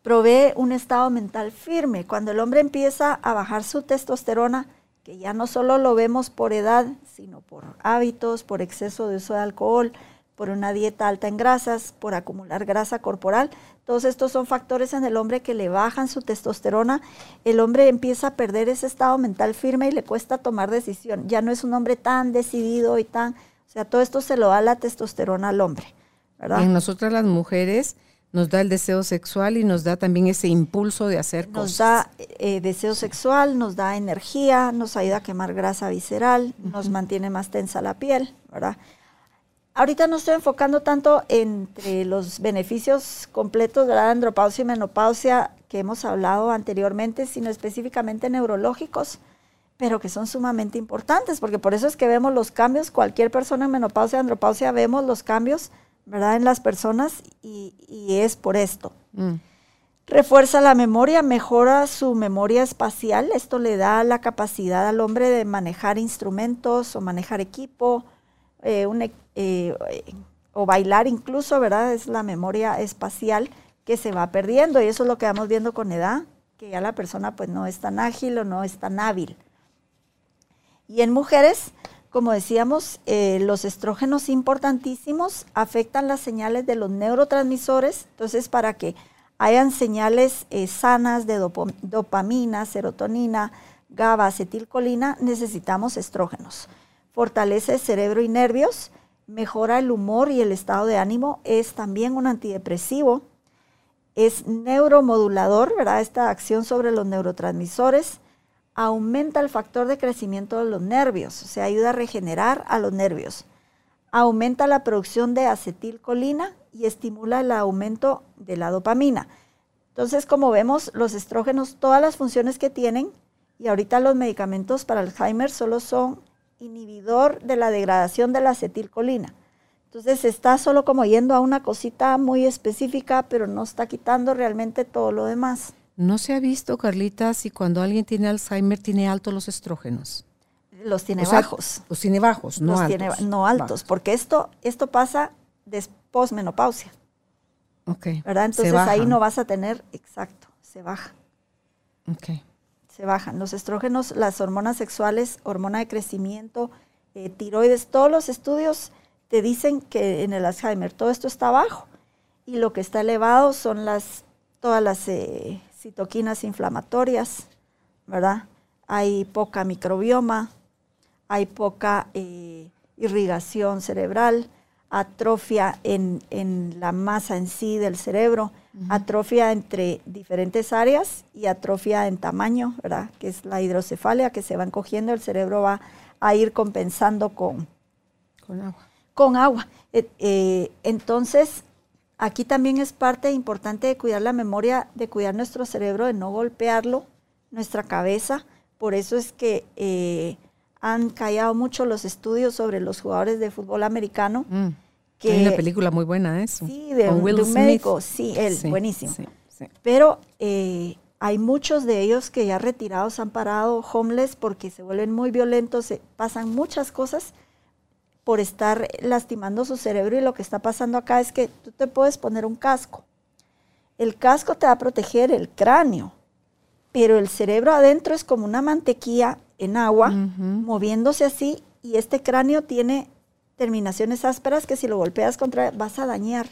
Provee un estado mental firme. Cuando el hombre empieza a bajar su testosterona, que ya no solo lo vemos por edad, sino por hábitos, por exceso de uso de alcohol, por una dieta alta en grasas, por acumular grasa corporal. Todos estos son factores en el hombre que le bajan su testosterona. El hombre empieza a perder ese estado mental firme y le cuesta tomar decisión. Ya no es un hombre tan decidido y tan... O sea, todo esto se lo da la testosterona al hombre, ¿verdad? En nosotras las mujeres nos da el deseo sexual y nos da también ese impulso de hacer Nos cosas. da eh, deseo sexual, nos da energía, nos ayuda a quemar grasa visceral, nos mantiene más tensa la piel, ¿verdad? Ahorita no estoy enfocando tanto entre los beneficios completos de la andropausia y menopausia que hemos hablado anteriormente, sino específicamente neurológicos, pero que son sumamente importantes, porque por eso es que vemos los cambios, cualquier persona en menopausia, andropausia, vemos los cambios, ¿verdad? En las personas y, y es por esto. Mm. Refuerza la memoria, mejora su memoria espacial. Esto le da la capacidad al hombre de manejar instrumentos o manejar equipo, eh, un eh, o bailar incluso, ¿verdad? Es la memoria espacial que se va perdiendo y eso es lo que vamos viendo con edad, que ya la persona pues no es tan ágil o no es tan hábil. Y en mujeres, como decíamos, eh, los estrógenos importantísimos afectan las señales de los neurotransmisores, entonces para que hayan señales eh, sanas de dopamina, serotonina, GABA, acetilcolina, necesitamos estrógenos. Fortalece cerebro y nervios, mejora el humor y el estado de ánimo, es también un antidepresivo, es neuromodulador, ¿verdad? Esta acción sobre los neurotransmisores aumenta el factor de crecimiento de los nervios, o sea, ayuda a regenerar a los nervios. Aumenta la producción de acetilcolina y estimula el aumento de la dopamina. Entonces, como vemos, los estrógenos, todas las funciones que tienen, y ahorita los medicamentos para Alzheimer solo son inhibidor de la degradación de la acetilcolina. Entonces está solo como yendo a una cosita muy específica, pero no está quitando realmente todo lo demás. No se ha visto, Carlita, si cuando alguien tiene Alzheimer tiene altos los estrógenos. Los tiene O sea, bajos. Los tiene bajos, no los altos. tiene no altos, Bajos. porque esto, esto pasa después menopausia, Ok. ¿verdad? Entonces ahí no vas a tener, exacto, se baja, Ok. se bajan. Los estrógenos, las hormonas sexuales, hormona de crecimiento, eh, tiroides, todos los estudios te dicen que en el Alzheimer todo esto está bajo y lo que está elevado son las, todas las eh, citoquinas inflamatorias, ¿verdad? Hay poca microbioma, hay poca eh, irrigación cerebral, atrofia en, la masa en sí del cerebro, atrofia entre diferentes áreas y atrofia en tamaño, ¿verdad? Que es la hidrocefalia, que se van cogiendo, el cerebro va a ir compensando con, con agua. Con agua. Eh, eh, entonces, aquí también es parte importante de cuidar la memoria, de cuidar nuestro cerebro, de no golpearlo, nuestra cabeza. Por eso es que eh, han callado mucho los estudios sobre los jugadores de fútbol americano. Mm. Que, Hay una película muy buena eso. Sí, de, un médico, sí, él, buenísimo. Pero eh, hay muchos de ellos que ya retirados han parado homeless porque se vuelven muy violentos, se pasan muchas cosas por estar lastimando su cerebro y lo que está pasando acá es que tú te puedes poner un casco. El casco te va a proteger el cráneo, pero el cerebro adentro es como una mantequilla en agua, moviéndose así, y este cráneo tiene terminaciones ásperas que si lo golpeas contra vas a dañar.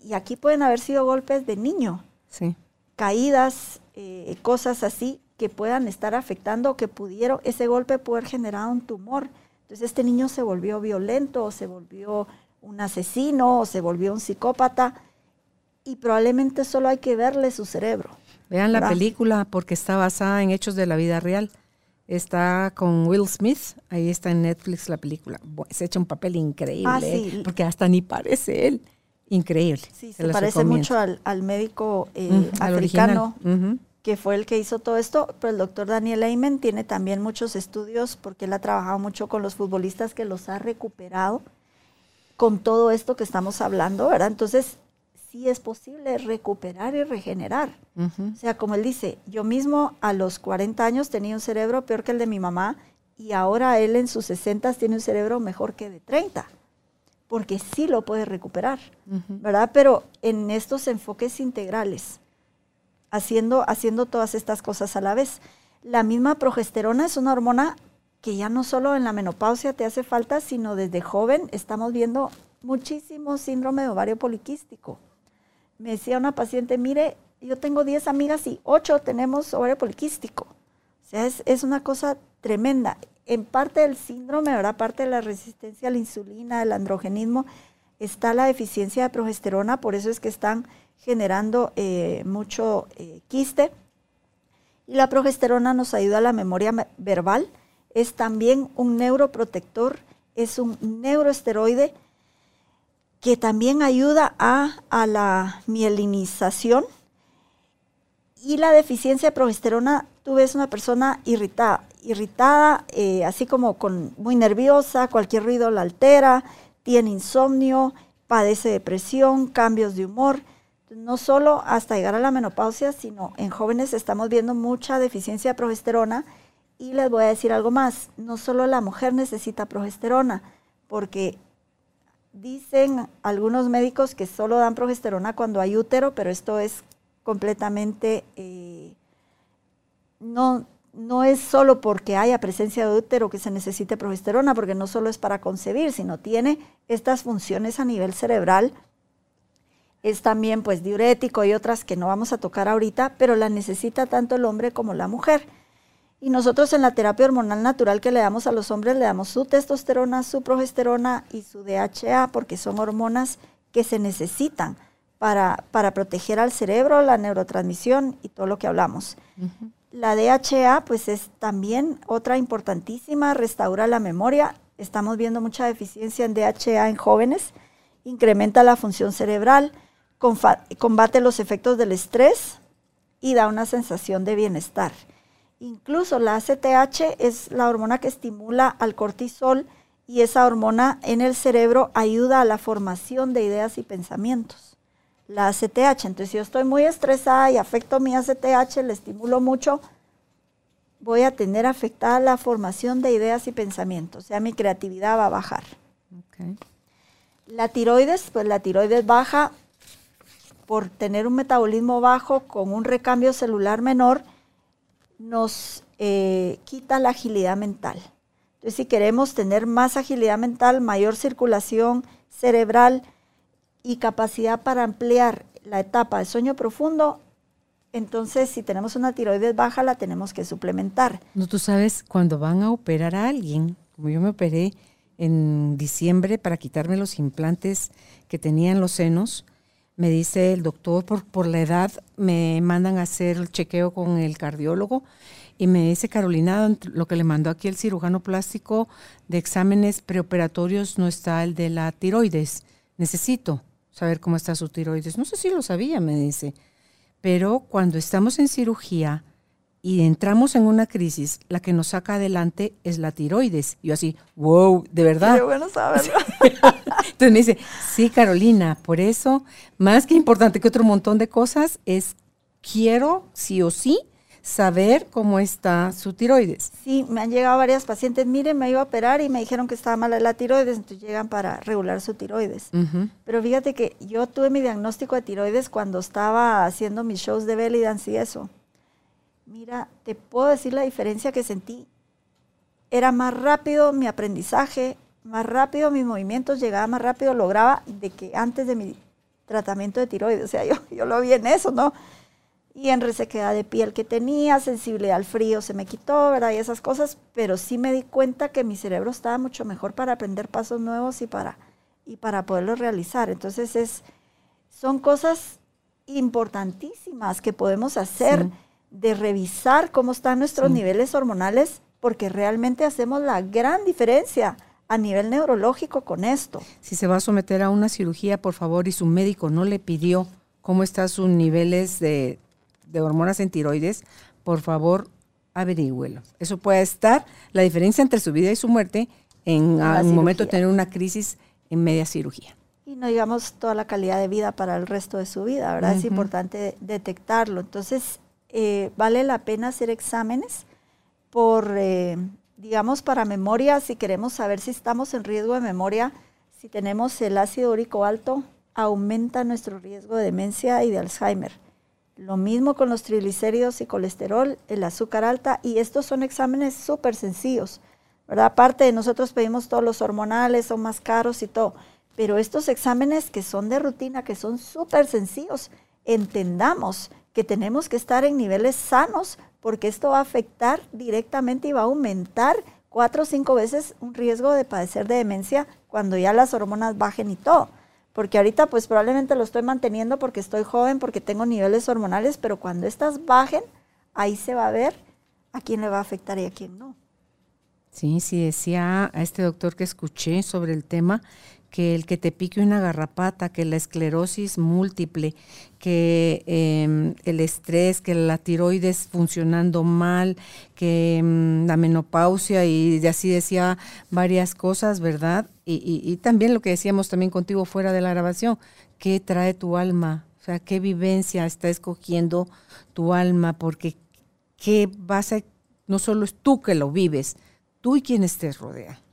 Y aquí pueden haber sido golpes de niño, sí. caídas, eh, cosas así que puedan estar afectando o que pudieron, ese golpe puede haber generado un tumor. Entonces este niño se volvió violento o se volvió un asesino o se volvió un psicópata y probablemente solo hay que verle su cerebro. Vean la película porque está basada en hechos de la vida real. Está con Will Smith, ahí está en Netflix la película. Se echa un papel increíble, ah, ¿eh? porque hasta ni parece él. Increíble. Sí, se, parece mucho al, médico eh, africano que fue el que hizo todo esto, pero el doctor Daniel Ayman tiene también muchos estudios porque él ha trabajado mucho con los futbolistas que los ha recuperado con todo esto que estamos hablando, ¿verdad? Entonces, sí es posible recuperar y regenerar. O sea, como él dice, yo mismo a los 40 años tenía un cerebro peor que el de mi mamá y ahora él en sus 60 tiene un cerebro mejor que de 30, porque sí lo puede recuperar, ¿verdad? Pero en estos enfoques integrales, haciendo, haciendo todas estas cosas a la vez. La misma progesterona es una hormona que ya no solo en la menopausia te hace falta, sino desde joven estamos viendo muchísimo síndrome de ovario poliquístico me decía una paciente, mire, yo tengo 10 amigas y 8 tenemos ovario poliquístico. O sea, es, una cosa tremenda. En parte del síndrome, ¿verdad? Parte de la resistencia a la insulina, del androgenismo, está la deficiencia de progesterona, por eso es que están generando eh, mucho eh, quiste. Y la progesterona nos ayuda a la memoria verbal, es también un neuroprotector, es un neuroesteroide que también ayuda a, la mielinización. Y la deficiencia de progesterona, tú ves una persona irritada, irritada, eh, así como con, muy nerviosa, cualquier ruido la altera, tiene insomnio, padece depresión, cambios de humor. No solo hasta llegar a la menopausia, sino en jóvenes estamos viendo mucha deficiencia de progesterona. Y les voy a decir algo más, no solo la mujer necesita progesterona, porque Dicen algunos médicos que solo dan progesterona cuando hay útero, pero esto es completamente, eh, no, no es solo porque haya presencia de útero que se necesite progesterona, porque no solo es para concebir, sino tiene estas funciones a nivel cerebral. Es también pues diurético y otras que no vamos a tocar ahorita, pero la necesita tanto el hombre como la mujer. Y nosotros en la terapia hormonal natural que le damos a los hombres, le damos su testosterona, su progesterona y su DHA, porque son hormonas que se necesitan para, para proteger al cerebro, la neurotransmisión y todo lo que hablamos. La DHA, pues es también otra importantísima, restaura la memoria. Estamos viendo mucha deficiencia en DHA en jóvenes, incrementa la función cerebral, combate los efectos del estrés y da una sensación de bienestar. Incluso la ACTH es la hormona que estimula al cortisol y esa hormona en el cerebro ayuda a la formación de ideas y pensamientos. La ACTH, entonces si yo estoy muy estresada y afecto mi ACTH, le estimulo mucho, voy a tener afectada la formación de ideas y pensamientos, o sea, mi creatividad va a bajar. La tiroides, pues la tiroides baja por tener un metabolismo bajo con un recambio celular menor nos eh, quita la agilidad mental. Entonces, si queremos tener más agilidad mental, mayor circulación cerebral y capacidad para ampliar la etapa de sueño profundo, entonces si tenemos una tiroides baja la tenemos que suplementar. No, tú sabes, cuando van a operar a alguien, como yo me operé en diciembre para quitarme los implantes que tenía en los senos, me dice el doctor, por, por la edad, me mandan a hacer el chequeo con el cardiólogo y me dice Carolina, lo que le mandó aquí el cirujano plástico de exámenes preoperatorios no está el de la tiroides. Necesito saber cómo está su tiroides. No sé si lo sabía, me dice. Pero cuando estamos en cirugía y entramos en una crisis, la que nos saca adelante es la tiroides. Yo así, wow, de verdad. Qué bueno saberlo. <laughs> Entonces me dice, sí, Carolina, por eso, más que importante que otro montón de cosas, es quiero sí o sí saber cómo está su tiroides. Sí, me han llegado varias pacientes, miren, me iba a operar y me dijeron que estaba mala la tiroides, entonces llegan para regular su tiroides. Pero fíjate que yo tuve mi diagnóstico de tiroides cuando estaba haciendo mis shows de belly dance y eso. Mira, te puedo decir la diferencia que sentí. Era más rápido mi aprendizaje, más rápido mis movimientos, llegaba más rápido, lograba de que antes de mi tratamiento de tiroides. O sea, yo, yo lo vi en eso, ¿no? y en resequedad de piel que tenía, sensibilidad al frío se me quitó, ¿verdad? Y esas cosas, pero sí me di cuenta que mi cerebro estaba mucho mejor para aprender pasos nuevos y para, y para poderlos realizar. Entonces es, son cosas importantísimas que podemos hacer de revisar cómo están nuestros niveles hormonales, porque realmente hacemos la gran diferencia a nivel neurológico con esto. Si se va a someter a una cirugía, por favor, y su médico no le pidió cómo están sus niveles de de hormonas en tiroides, por favor averigüelo. Eso puede estar la diferencia entre su vida y su muerte en un momento de tener una crisis en media cirugía. Y no digamos toda la calidad de vida para el resto de su vida, ¿verdad? Es importante detectarlo. Entonces, eh, vale la pena hacer exámenes por, eh, digamos, para memoria, si queremos saber si estamos en riesgo de memoria, si tenemos el ácido úrico alto, aumenta nuestro riesgo de demencia y de Alzheimer. Lo mismo con los triglicéridos y colesterol, el azúcar alta, y estos son exámenes súper sencillos, ¿verdad? Aparte de nosotros pedimos todos los hormonales, son más caros y todo, pero estos exámenes que son de rutina, que son súper sencillos, entendamos que tenemos que estar en niveles sanos porque esto va a afectar directamente y va a aumentar cuatro o cinco veces un riesgo de padecer de demencia cuando ya las hormonas bajen y todo porque ahorita pues probablemente lo estoy manteniendo porque estoy joven, porque tengo niveles hormonales, pero cuando estas bajen, ahí se va a ver a quién le va a afectar y a quién no. Sí, sí, decía a este doctor que escuché sobre el tema que el que te pique una garrapata, que la esclerosis múltiple, que em, el estrés, que la tiroides funcionando mal, que em, la menopausia y así decía varias cosas, ¿verdad? Y, y, también lo que decíamos también contigo fuera de la grabación, ¿qué trae tu alma? O sea, ¿qué vivencia está escogiendo tu alma? Porque ¿qué vas a, no solo es tú que lo vives, tú y quienes te rodean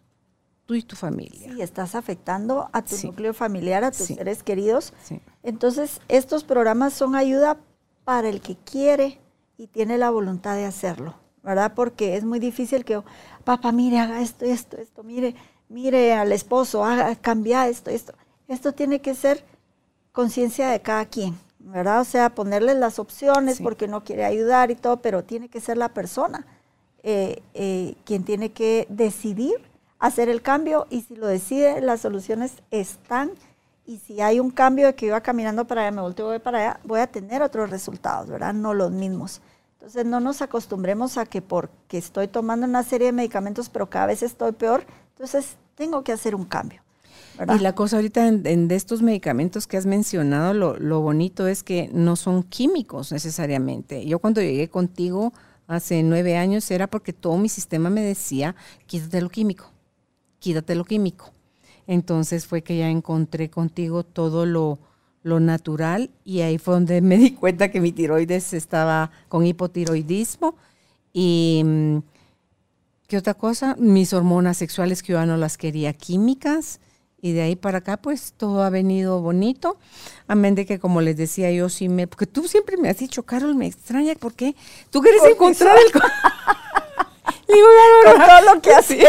tú y tu familia. Sí, estás afectando a tu núcleo familiar, a tus seres queridos. Entonces, estos programas son ayuda para el que quiere y tiene la voluntad de hacerlo, ¿verdad? Porque es muy difícil que, papá, mire, haga esto, esto, esto, mire, mire al esposo, haga, cambia esto, esto. Esto tiene que ser conciencia de cada quien, ¿verdad? O sea, ponerle las opciones porque no quiere ayudar y todo, pero tiene que ser la persona eh, eh, quien tiene que decidir hacer el cambio y si lo decide, las soluciones están y si hay un cambio de que iba caminando para allá, me volteo voy para allá, voy a tener otros resultados, ¿verdad? No los mismos. Entonces no nos acostumbremos a que porque estoy tomando una serie de medicamentos, pero cada vez estoy peor, entonces tengo que hacer un cambio. Y la cosa ahorita en, de estos medicamentos que has mencionado, lo, lo bonito es que no son químicos necesariamente. Yo cuando llegué contigo hace nueve años era porque todo mi sistema me decía, quítate lo químico quítate lo químico. Entonces fue que ya encontré contigo todo lo, natural y ahí fue donde me di cuenta que mi tiroides estaba con hipotiroidismo y mm, ¿qué otra cosa? Mis hormonas sexuales que yo no las quería químicas y de ahí para acá pues todo ha venido bonito. Amén de que como les decía yo sí me, porque tú siempre me has dicho, Carol, me extraña, ¿por qué? Tú quieres encontrar el... <laughs> digo, con todo lo que así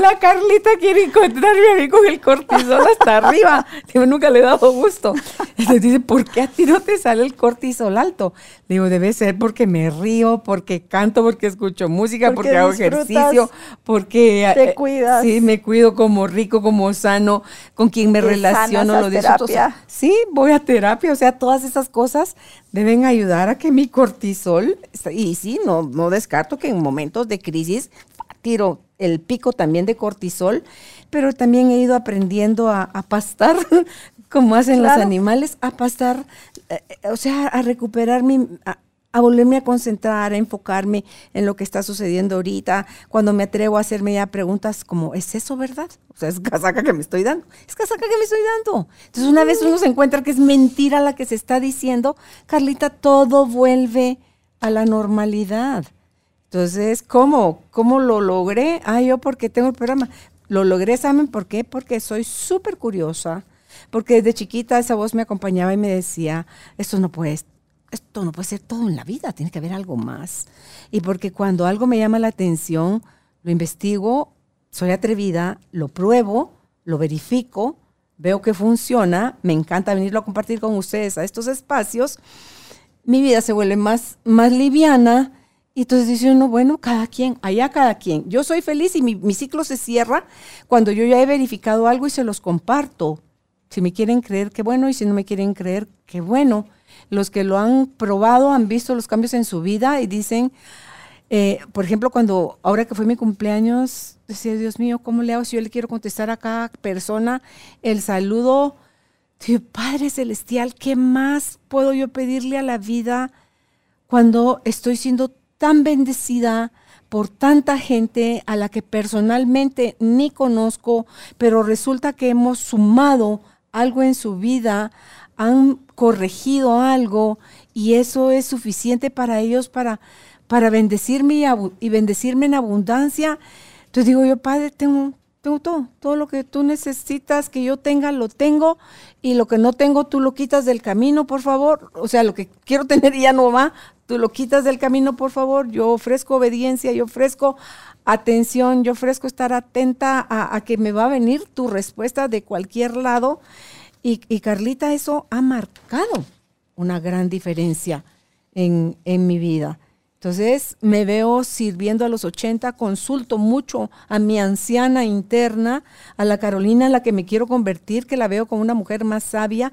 La Carlita quiere encontrarme a mí con el cortisol hasta arriba. Digo, nunca le he dado gusto. Entonces dice, ¿por qué a ti no te sale el cortisol alto? Digo, debe ser porque me río, porque canto, porque escucho música, porque, hago ejercicio, porque te eh, cuidas. Sí, me cuido como rico, como sano, con quien me relaciono, lo disfruto. Sí, voy a terapia, o sea, todas esas cosas deben ayudar a que mi cortisol, y sí, no, no descarto que en momentos de crisis tiro el pico también de cortisol, pero también he ido aprendiendo a, pastar, <laughs> como hacen los animales, a pastar, eh, o sea, a recuperar mi, a volverme a concentrar, a enfocarme en lo que está sucediendo ahorita, cuando me atrevo a hacerme ya preguntas como, ¿es eso verdad? O sea, es casaca que me estoy dando, es casaca que me estoy dando. Entonces una vez uno se encuentra que es mentira la que se está diciendo, Carlita, todo vuelve a la normalidad. Entonces, ¿cómo? ¿Cómo lo logré? Ah, yo porque tengo el programa. Lo logré, ¿saben por qué? Porque soy súper curiosa, porque desde chiquita esa voz me acompañaba y me decía, esto no puede esto no puede ser todo en la vida, tiene que haber algo más. Y porque cuando algo me llama la atención, lo investigo, soy atrevida, lo pruebo, lo verifico, veo que funciona, me encanta venirlo a compartir con ustedes a estos espacios, mi vida se vuelve más, más liviana. Y entonces dice uno, bueno, cada quien, allá cada quien. Yo soy feliz y mi, mi ciclo se cierra cuando yo ya he verificado algo y se los comparto. Si me quieren creer, qué bueno, y si no me quieren creer, qué bueno los que lo han probado han visto los cambios en su vida y dicen, eh, por ejemplo, cuando ahora que fue mi cumpleaños, decía, Dios mío, ¿cómo le hago si yo le quiero contestar a cada persona el saludo? Padre Celestial, ¿qué más puedo yo pedirle a la vida cuando estoy siendo tan bendecida por tanta gente a la que personalmente ni conozco, pero resulta que hemos sumado algo en su vida, han corregido algo y eso es suficiente para ellos para, para bendecirme y, bendecirme en abundancia. Entonces digo yo, Padre, tengo, tengo todo, todo lo que tú necesitas que yo tenga, lo tengo, y lo que no tengo, tú lo quitas del camino, por favor. O sea, lo que quiero tener ya no va, tú lo quitas del camino, por favor. Yo ofrezco obediencia, yo ofrezco atención, yo ofrezco estar atenta a, a que me va a venir tu respuesta de cualquier lado. Y, Carlita, eso ha marcado una gran diferencia en, mi vida. Entonces me veo sirviendo a los 80, consulto mucho a mi anciana interna, a la Carolina en la que me quiero convertir, que la veo como una mujer más sabia.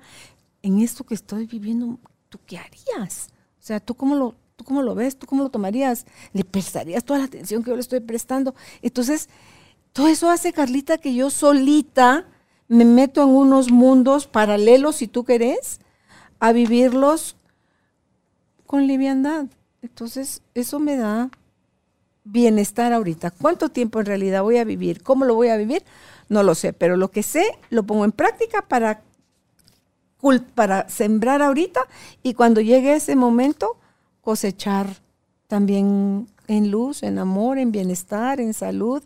En esto que estoy viviendo, ¿tú qué harías? O sea, ¿tú cómo lo, tú cómo lo ves? ¿Tú cómo lo tomarías? ¿Le prestarías toda la atención que yo le estoy prestando? Entonces, todo eso hace, Carlita, que yo solita me meto en unos mundos paralelos, si tú querés, a vivirlos con liviandad. Entonces, eso me da bienestar ahorita. ¿Cuánto tiempo en realidad voy a vivir? ¿Cómo lo voy a vivir? No lo sé, pero lo que sé lo pongo en práctica para, para sembrar ahorita y cuando llegue ese momento cosechar también en luz, en amor, en bienestar, en salud.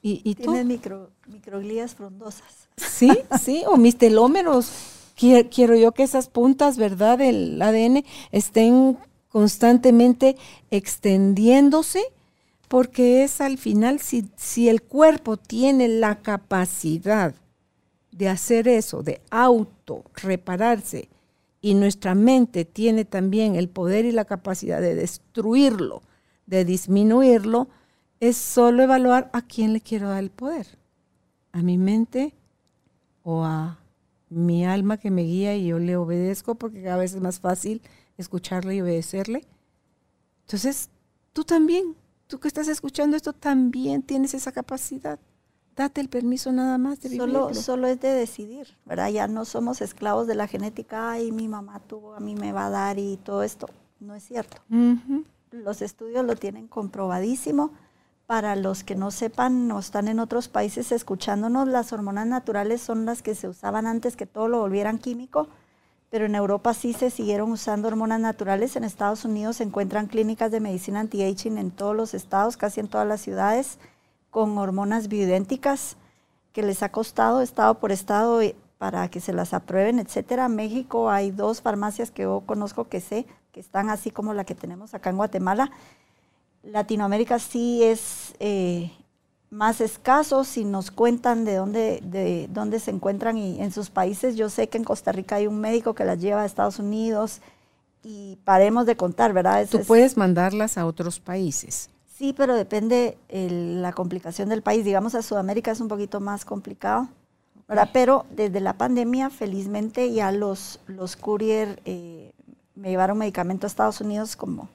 Y, y Tienes micro, microglías frondosas. Sí, sí, o mis telómeros. Quiero, yo que esas puntas, ¿verdad?, del ADN estén constantemente extendiéndose, porque es al final, si, si el cuerpo tiene la capacidad de hacer eso, de auto repararse, y nuestra mente tiene también el poder y la capacidad de destruirlo, de disminuirlo, es solo evaluar a quién le quiero dar el poder. A mi mente o a mi alma que me guía y yo le obedezco porque cada vez es más fácil escucharle y obedecerle. Entonces, tú también, tú que estás escuchando esto, también tienes esa capacidad. Date el permiso nada más de solo, Solo es de decidir, ¿verdad? Ya no somos esclavos de la genética, ay, mi mamá tuvo, a mí me va a dar y todo esto. No es cierto. Los estudios lo tienen comprobadísimo para los que no sepan o están en otros países escuchándonos, las hormonas naturales son las que se usaban antes que todo lo volvieran químico, pero en Europa sí se siguieron usando hormonas naturales. En Estados Unidos se encuentran clínicas de medicina anti-aging en todos los estados, casi en todas las ciudades, con hormonas bioidénticas que les ha costado estado por estado para que se las aprueben, etcétera. En México hay dos farmacias que yo conozco que sé que están así como la que tenemos acá en Guatemala Latinoamérica sí es, eh, más escasos, si nos cuentan de dónde, de dónde se encuentran y en sus países. Yo sé que en Costa Rica hay un médico que las lleva a Estados Unidos y paremos de contar, ¿verdad? Tú puedes mandarlas a otros países. Sí, pero depende la complicación del país. Digamos, a Sudamérica es un poquito más complicado. ¿verdad? Pero desde la pandemia, felizmente, ya los, los courier eh, me llevaron medicamento a Estados Unidos como,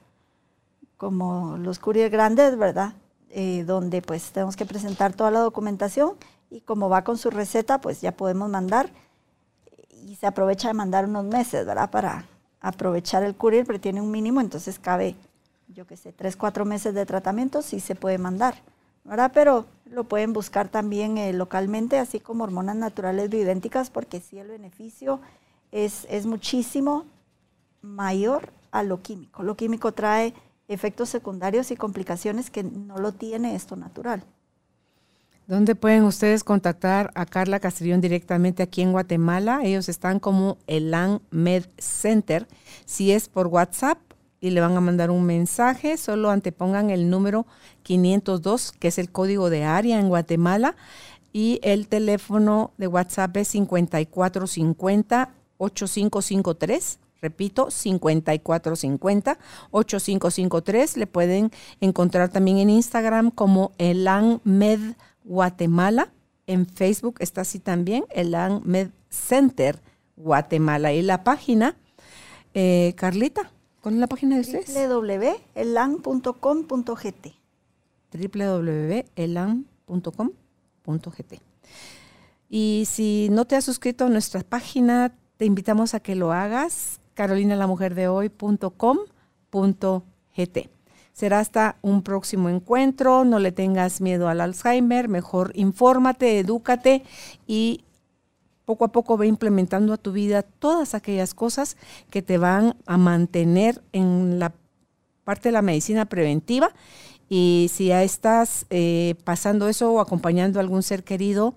como los courier grandes, ¿verdad? Eh, donde pues tenemos que presentar toda la documentación y como va con su receta, pues ya podemos mandar y se aprovecha de mandar unos meses, ¿verdad? Para aprovechar el courier, pero tiene un mínimo, entonces cabe, yo qué sé, tres, cuatro meses de tratamiento, sí se puede mandar, ¿verdad? Pero lo pueden buscar también eh, localmente, así como hormonas naturales bioidénticas, porque sí el beneficio es, es muchísimo mayor a lo químico. Lo químico trae efectos secundarios y complicaciones que no lo tiene esto natural. ¿Dónde pueden ustedes contactar a Carla Castrillón directamente aquí en Guatemala? Ellos están como Elan Med Center. Si es por WhatsApp y le van a mandar un mensaje, solo antepongan el número 502, que es el código de área en Guatemala, y el teléfono de WhatsApp es 5450 8553 Repito, 5450-8553. Le pueden encontrar también en Instagram como Elan Med Guatemala. En Facebook está así también, Elan Med Center Guatemala. Y la página, eh, Carlita, ¿cuál es la página de ustedes? www.elan.com.gt www.elan.com.gt Y si no te has suscrito a nuestra página, te invitamos a que lo hagas carolinalamujerdehoy.com.gt. Será hasta un próximo encuentro, no le tengas miedo al Alzheimer, mejor infórmate, edúcate y poco a poco ve implementando a tu vida todas aquellas cosas que te van a mantener en la parte de la medicina preventiva. Y si ya estás eh, pasando eso o acompañando a algún ser querido,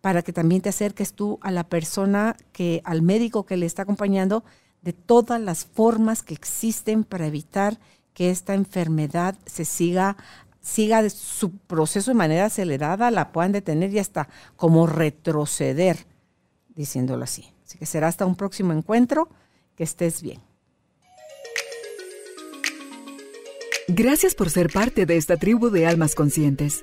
para que también te acerques tú a la persona que, al médico que le está acompañando, de todas las formas que existen para evitar que esta enfermedad se siga siga su proceso de manera acelerada, la puedan detener y hasta como retroceder, diciéndolo así. Así que será hasta un próximo encuentro. Que estés bien. Gracias por ser parte de esta tribu de almas conscientes.